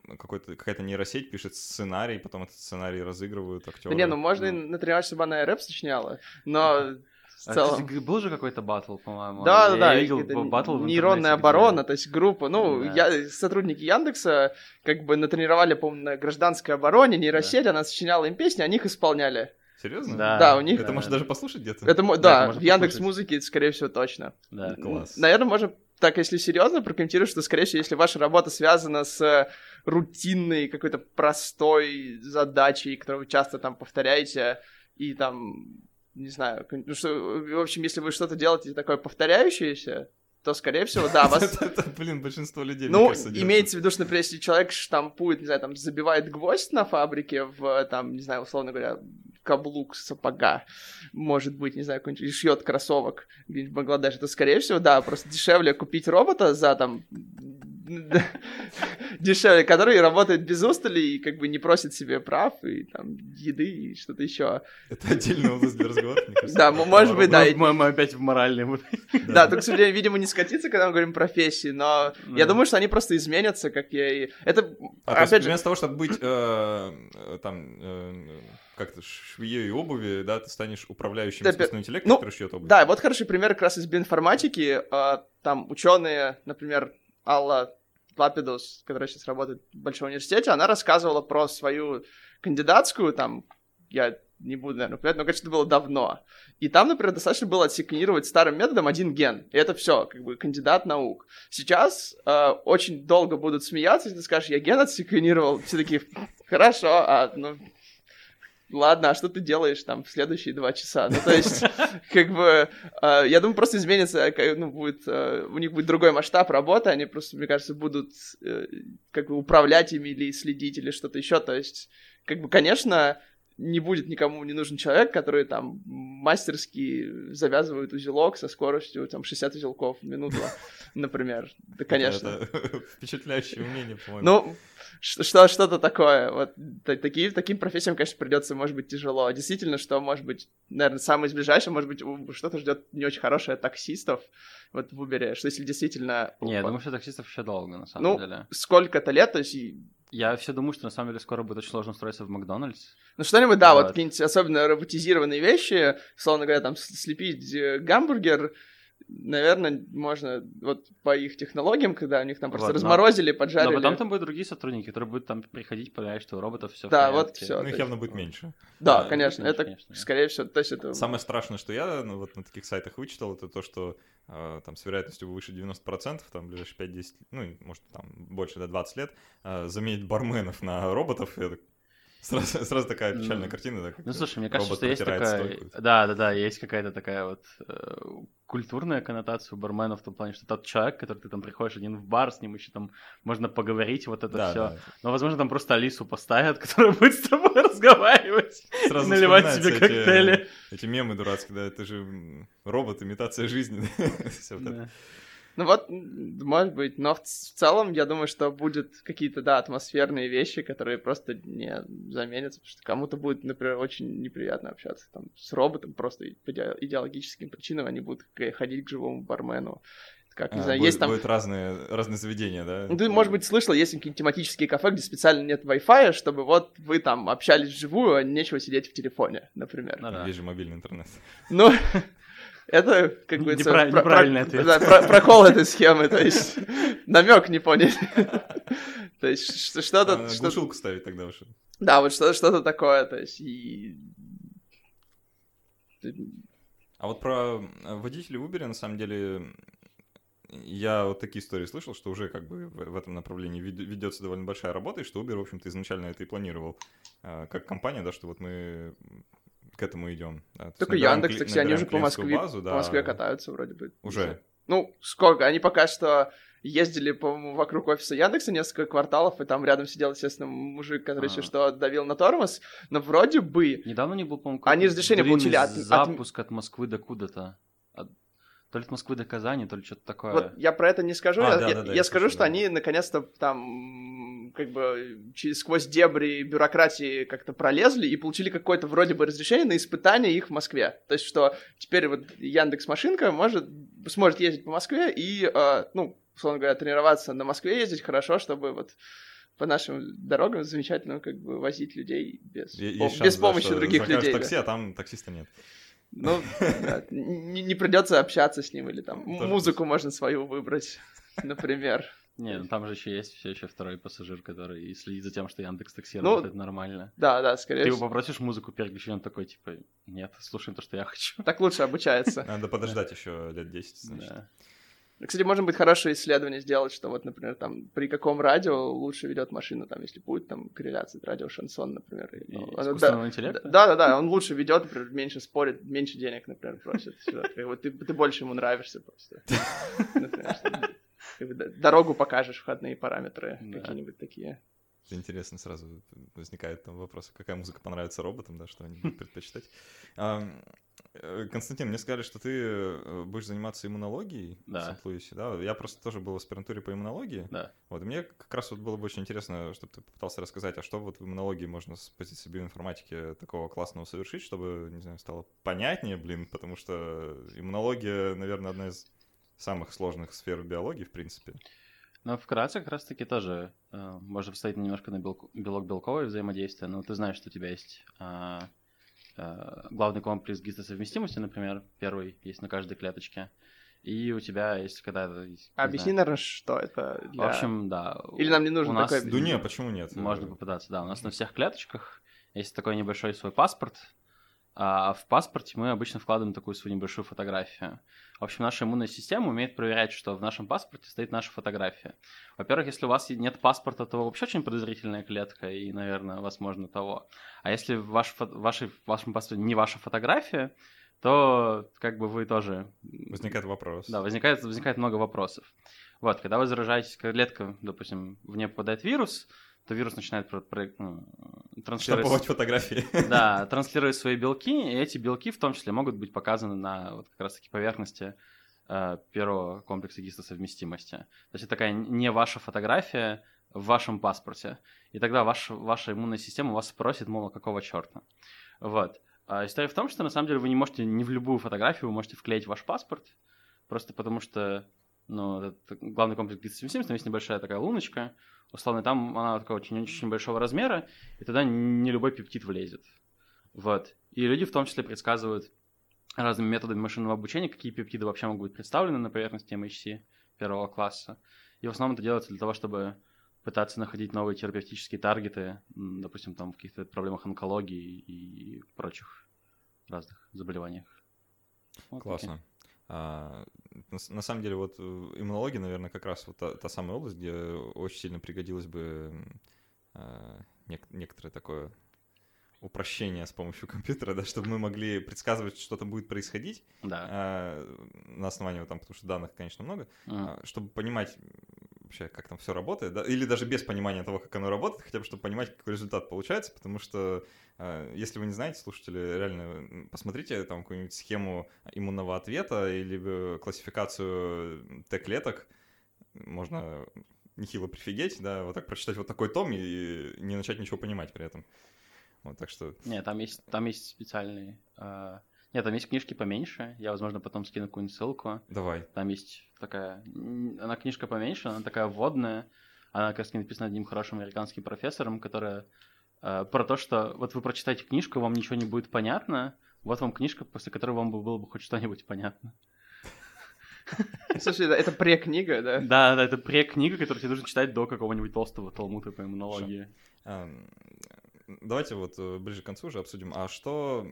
э, какая-то нейросеть пишет сценарий, потом этот сценарий разыгрывают актеры. Да не, ну можно ну. натренировать, чтобы она рэп сочиняла, но (laughs) в а целом. А, был же какой-то батл, по-моему. Да, да, да. Я видел батл Нейронная оборона, то есть группа. Ну, да. я, сотрудники Яндекса как бы натренировали, по-моему, на гражданской обороне нейросеть, да. она сочиняла им песни, они их исполняли. Серьезно? Да. Да, у них... Это да. можно даже послушать где-то? Это, да, да это в Яндекс Музыке, скорее всего, точно. Да, класс. Наверное, можно так, если серьезно, прокомментировать, что, скорее всего, если ваша работа связана с рутинной какой-то простой задачей, которую вы часто там повторяете, и там не знаю, ну что, в общем, если вы что-то делаете такое повторяющееся, то, скорее всего, да, вас... (laughs) это, блин, большинство людей, Ну, имеется в виду, что, например, если человек штампует, не знаю, там, забивает гвоздь на фабрике в, там, не знаю, условно говоря, каблук сапога, может быть, не знаю, какой-нибудь, шьет кроссовок где-нибудь в Бангладеше, то, скорее всего, да, просто дешевле купить робота за, там, (laughs) дешевле, который работает без устали и как бы не просит себе прав и там еды и что-то еще. Это отдельная область для разговора, мне кажется. Да, может быть, да. Мы опять в моральном. Да, только, к сожалению, видимо, не скатиться, когда мы говорим профессии, но я думаю, что они просто изменятся, как я и... Это, а, опять же... вместо того, чтобы быть э, э, там э, как-то швеей обуви, да, ты станешь управляющим искусственным интеллектом, ну, который шьет обувь. Да, вот хороший пример как раз из биоинформатики. Там ученые, например, Алла Лапидус, которая сейчас работает в Большом университете, она рассказывала про свою кандидатскую, там, я не буду, наверное, упоминать, но, конечно, это было давно. И там, например, достаточно было отсеквенировать старым методом один ген. И это все, как бы кандидат наук. Сейчас э, очень долго будут смеяться, если ты скажешь, я ген отсеквенировал. Все такие, хорошо, а, ну, ладно, а что ты делаешь там в следующие два часа? Ну, то есть, (laughs) как бы, э, я думаю, просто изменится, ну, будет, э, у них будет другой масштаб работы, они просто, мне кажется, будут э, как бы управлять ими или следить или что-то еще, то есть, как бы, конечно, не будет никому не нужен человек, который там мастерски завязывает узелок со скоростью там 60 узелков в минуту, (laughs) например. Да, конечно. (laughs) Впечатляющее умение, по-моему. Ну, что, что-то такое. Вот такие, таким профессиям, конечно, придется, может быть, тяжело. Действительно, что, может быть, наверное, самое из ближайшего, может быть, что-то ждет не очень хорошее таксистов вот в Uber, что если действительно... Не, я думаю, что таксистов еще долго, на самом ну, деле. Ну, сколько-то лет, то есть я все думаю, что на самом деле скоро будет очень сложно устроиться в Макдональдс. Ну что-нибудь, да, вот, вот какие-нибудь особенно роботизированные вещи, словно говоря, там слепить э, гамбургер, наверное, можно вот по их технологиям, когда у них там просто вот, разморозили, но... поджарили. Но потом там будут другие сотрудники, которые будут там приходить, понять, что у роботов все Да, вот все. Ну, их явно будет меньше. Да, да конечно, меньше, это, конечно, скорее всего, то есть это... Самое страшное, что я ну, вот на таких сайтах вычитал, это то, что э, там с вероятностью выше 90%, там, ближайшие 5-10, ну, может, там, больше, до да, 20 лет, э, заменить барменов на роботов, я Сразу, сразу такая печальная картина, да? Ну, слушай, мне кажется, что есть такая... Да, да, да, есть какая-то такая вот э, культурная коннотация у бармена в том плане, что тот человек, который ты там приходишь один в бар, с ним еще там можно поговорить, вот это да, все. Да. Но, возможно, там просто Алису поставят, (laughs) которая будет с тобой разговаривать, Сразу наливать себе коктейли. Эти мемы дурацкие, да, это же робот, имитация жизни. (laughs) Все вот это. Ну вот, может быть, но в, в целом я думаю, что будет какие-то, да, атмосферные вещи, которые просто не заменятся, потому что кому-то будет, например, очень неприятно общаться там с роботом, просто по идеологическим причинам они будут ходить к живому бармену. Как, не а, знаю, будет, есть там... Будут разные, разные заведения, да? Ну, ты, может быть, слышал, есть какие-нибудь тематические кафе, где специально нет Wi-Fi, чтобы вот вы там общались вживую, а нечего сидеть в телефоне, например. Ну, да. Есть же мобильный интернет. Ну, (laughs) это, как бы, Неправ... про, неправильный про, ответ. Да, про, прокол этой схемы, то есть намек не поняли. (laughs) То есть что-то... Глушилку ставить тогда уже. Да, вот что-то, что-то такое, то есть. А вот про водителей Uber, на самом деле, я вот такие истории слышал, что уже как бы в этом направлении ведется довольно большая работа, и что Uber, в общем-то, изначально это и планировал а, как компания, да, что вот мы к этому идем. Да. Только Яндекс такси, они уже по Москве, базу, да. по Москве катаются вроде бы. Уже? Ну, сколько? Они пока что ездили, по-моему, вокруг офиса Яндекса несколько кварталов, и там рядом сидел, естественно, мужик, который еще что давил на тормоз, но вроде бы... Недавно не был, по-моему, Они разрешение получили от... запуск от Москвы до куда-то. То ли от Москвы до Казани, то ли что-то такое. Вот я про это не скажу. А, я, да, я, да, я, я скажу, что да. они наконец-то там как бы через сквозь дебри бюрократии как-то пролезли и получили какое-то вроде бы разрешение на испытание их в Москве. То есть, что теперь вот Яндекс Машинка может, сможет ездить по Москве и, э, ну, условно говоря, тренироваться на Москве ездить хорошо, чтобы вот по нашим дорогам замечательно как бы возить людей без, Есть пом- шанс, без помощи да, других людей. такси, да. а там таксиста нет. Ну, да, (laughs) не, не придется общаться с ним или там Тоже музыку можно свою выбрать, например. Не, ну там же еще есть все еще второй пассажир, который следит за тем, что Яндекс Такси ну, работает нормально. Да, да, скорее Ты его попросишь музыку переключить, он такой, типа, нет, слушаем то, что я хочу. Так лучше обучается. (laughs) Надо подождать еще лет 10, значит. Кстати, может быть, хорошее исследование сделать, что вот, например, там, при каком радио лучше ведет машина, там, если будет там корреляция, радио шансон, например. Ну, искусственного интеллекта? Да, да, да, он лучше ведет, например, меньше спорит, меньше денег, например, просит. Вот ты, ты больше ему нравишься просто. (laughs) Дорогу покажешь, входные параметры какие-нибудь такие. Это интересно, сразу возникает там вопрос, какая музыка понравится роботам, да, что они будут предпочитать. Э, Константин, мне сказали, что ты э, будешь заниматься иммунологией да. в Сент-Луисе, да? Я просто тоже был в аспирантуре по иммунологии. Да. Вот, и мне как раз вот было бы очень интересно, чтобы ты попытался рассказать, а что вот в иммунологии можно с позиции биоинформатики такого классного совершить, чтобы, не знаю, стало понятнее, блин, потому что иммунология, наверное, одна из самых сложных сфер биологии, в принципе. Ну, вкратце, как раз-таки тоже э, можно поставить немножко на белок-белковое взаимодействие, но ты знаешь, что у тебя есть... Э, Э, главный комплекс гистосовместимости, например, первый есть на каждой клеточке. И у тебя есть когда... Объясни, знаю, наверное, что это для... В общем, да. Или нам не нужно нас... такое Да нет, почему нет? Можно попытаться, да. У нас на всех клеточках есть такой небольшой свой паспорт, а в паспорте мы обычно вкладываем такую свою небольшую фотографию. В общем, наша иммунная система умеет проверять, что в нашем паспорте стоит наша фотография. Во-первых, если у вас нет паспорта, то вообще очень подозрительная клетка, и, наверное, возможно, того. А если в, ваш, вашей, в вашем паспорте не ваша фотография, то как бы вы тоже... Возникает вопрос. Да, возникает, возникает много вопросов. Вот, когда вы заражаетесь, клетка, допустим, в нее попадает вирус, то вирус начинает про, про, ну, транслировать... Штамповать фотографии. (laughs) Да, (laughs) транслировать свои белки, и эти белки в том числе могут быть показаны на вот как раз-таки поверхности э, первого комплекса гистосовместимости. То есть это такая не ваша фотография в вашем паспорте. И тогда ваш, ваша иммунная система вас спросит, мол, а какого черта. Вот. А история в том, что на самом деле вы не можете не в любую фотографию, вы можете вклеить ваш паспорт, просто потому что ну, это главный комплекс гистосовместимости, там есть небольшая такая луночка, условно, там она такая очень-очень большого размера, и туда не любой пептид влезет. Вот. И люди в том числе предсказывают разными методами машинного обучения, какие пептиды вообще могут быть представлены на поверхности MHC первого класса. И в основном это делается для того, чтобы пытаться находить новые терапевтические таргеты, допустим, там в каких-то проблемах онкологии и прочих разных заболеваниях. Вот Классно. Такие. А, на, на самом деле, вот э, иммунология, наверное, как раз вот та, та самая область, где очень сильно пригодилось бы а, нек, некоторое такое упрощение с помощью (laughs) компьютера, да, чтобы мы могли предсказывать, что там будет происходить да. а, на основании, там, потому что данных, конечно, много, mm. а, чтобы понимать вообще, как там все работает, да, или даже без понимания того, как оно работает, хотя бы, чтобы понимать, какой результат получается, потому что, э, если вы не знаете, слушатели, реально, посмотрите там какую-нибудь схему иммунного ответа или классификацию Т-клеток, можно нехило прифигеть, да, вот так прочитать вот такой том и не начать ничего понимать при этом. Вот, так что... Нет, там есть, там есть специальный... Э нет, там есть книжки поменьше. Я, возможно, потом скину какую-нибудь ссылку. Давай. Там есть такая... Она книжка поменьше, она такая вводная. Она, как раз написана одним хорошим американским профессором, которая э, про то, что вот вы прочитаете книжку, вам ничего не будет понятно. Вот вам книжка, после которой вам было бы хоть что-нибудь понятно. (laughs) Слушай, это прекнига, да? Да, да, это прекнига, которую тебе нужно читать до какого-нибудь толстого талмута по иммунологии. Давайте вот э, ближе к концу уже обсудим. А что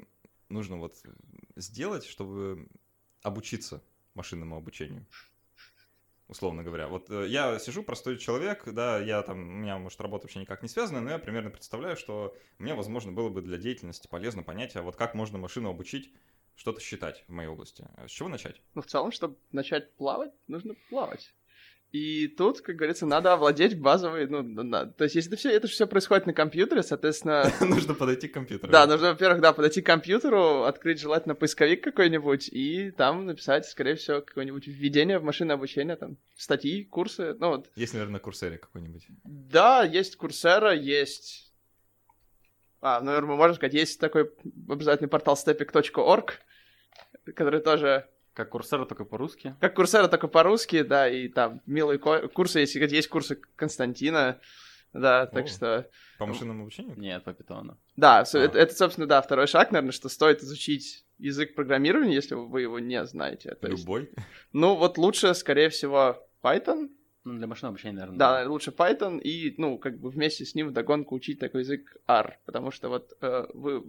нужно вот сделать, чтобы обучиться машинному обучению? условно говоря. Вот э, я сижу, простой человек, да, я там, у меня, может, работа вообще никак не связана, но я примерно представляю, что мне, возможно, было бы для деятельности полезно понять, а вот как можно машину обучить что-то считать в моей области. А с чего начать? Ну, в целом, чтобы начать плавать, нужно плавать. И тут, как говорится, надо овладеть базовой, ну, на, то есть если это все, это все происходит на компьютере, соответственно... (laughs) Нужно подойти к компьютеру. Да, нужно, во-первых, да, подойти к компьютеру, открыть желательно поисковик какой-нибудь и там написать, скорее всего, какое-нибудь введение в машинное обучение, там, статьи, курсы, ну вот. Есть, наверное, курсере какой-нибудь. Да, есть курсера, есть... А, наверное, мы можем сказать, есть такой обязательный портал stepic.org, который тоже как Курсера, только по-русски. Как Курсера, только по-русски, да, и там милые курсы, есть, есть курсы Константина, да, так О, что... По машинному обучению? Нет, по питону. Да, а. это, это, собственно, да, второй шаг, наверное, что стоит изучить язык программирования, если вы его не знаете. То Любой? Есть, ну, вот лучше, скорее всего, Python. Ну, для машинного обучения, наверное. Да, да, лучше Python и, ну, как бы вместе с ним вдогонку учить такой язык R, потому что вот э, вы,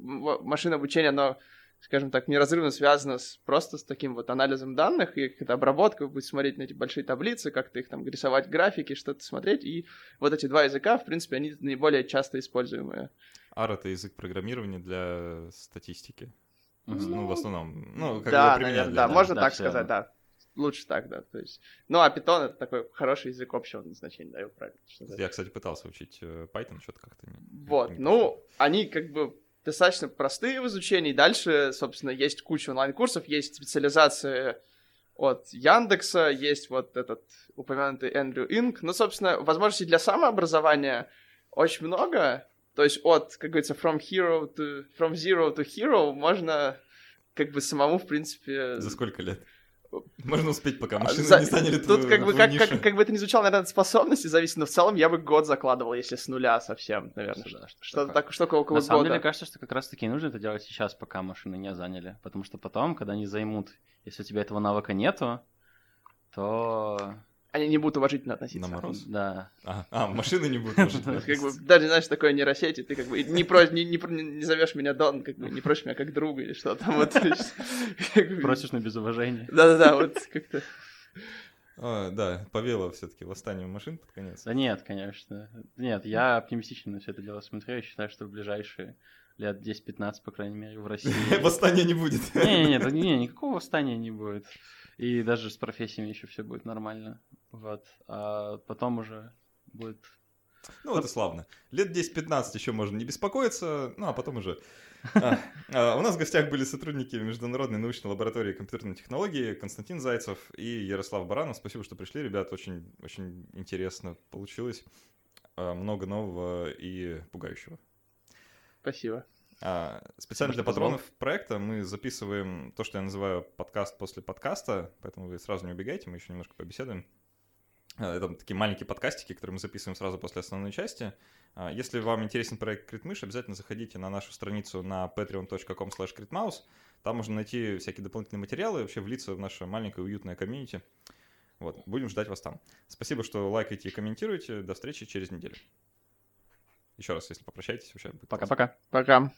машинное обучение, оно скажем так, неразрывно связано с, просто с таким вот анализом данных и какой-то обработкой, вы будете смотреть на эти большие таблицы, как-то их там рисовать графики, что-то смотреть, и вот эти два языка, в принципе, они наиболее часто используемые. R — это язык программирования для статистики. Mm-hmm. Ну, в основном, ну, как да, бы наверное, для... Да, да, можно да, так сказать, да. Лучше так, да. То есть, ну, а Python — это такой хороший язык общего назначения, да, его правильно. Я, кстати, пытался учить э, Python, что-то как-то не... Вот, не ну, они как бы достаточно простые в изучении. Дальше, собственно, есть куча онлайн-курсов, есть специализация от Яндекса, есть вот этот упомянутый Эндрю Инк. Ну, собственно, возможностей для самообразования очень много. То есть от, как говорится, from hero to, from zero to hero можно как бы самому, в принципе... За сколько лет? Можно успеть, пока а, машины За... не заняли Тут твою, как бы, как, как, как бы это не звучало, наверное, от способности зависит, но в целом я бы год закладывал, если с нуля совсем, наверное. Что, что, что так, что около года. На самом деле, кажется, что как раз-таки нужно это делать сейчас, пока машины не заняли. Потому что потом, когда они займут, если у тебя этого навыка нету, то они не будут уважительно относиться. На мороз? Да. А, а (laughs) машины не будут уважительно Как бы, даже, знаешь, такое нейросети, ты как бы не, про, не, не, не зовешь меня Дон, как бы не просишь меня как друга или что-то. Вот, (laughs) Просишь на без уважения. Да-да-да, вот как-то... А, да, повело все-таки восстание машин под конец. Да нет, конечно. Нет, я оптимистично на все это дело смотрю. Я считаю, что в ближайшие лет 10-15, по крайней мере, в России... (laughs) Восстания не будет. Не, не, не, никакого восстания не будет. И даже с профессиями еще все будет нормально. Вот. А потом уже будет... Ну, и славно. Лет 10-15 еще можно не беспокоиться, ну, а потом уже... А, а, у нас в гостях были сотрудники Международной научной лаборатории компьютерной технологии Константин Зайцев и Ярослав Баранов. Спасибо, что пришли, ребят. Очень, очень интересно получилось. А, много нового и пугающего. Спасибо. А, специально для патронов проекта мы записываем то, что я называю подкаст после подкаста, поэтому вы сразу не убегайте, мы еще немножко побеседуем. Это такие маленькие подкастики, которые мы записываем сразу после основной части. А, если вам интересен проект Критмыш, обязательно заходите на нашу страницу на patreon.com slash Там можно найти всякие дополнительные материалы, вообще влиться в наше маленькое уютное комьюнити. Вот, будем ждать вас там. Спасибо, что лайкаете и комментируете. До встречи через неделю. Еще раз, если попрощаетесь, вообще Пока-пока. Пока. -пока. Пока.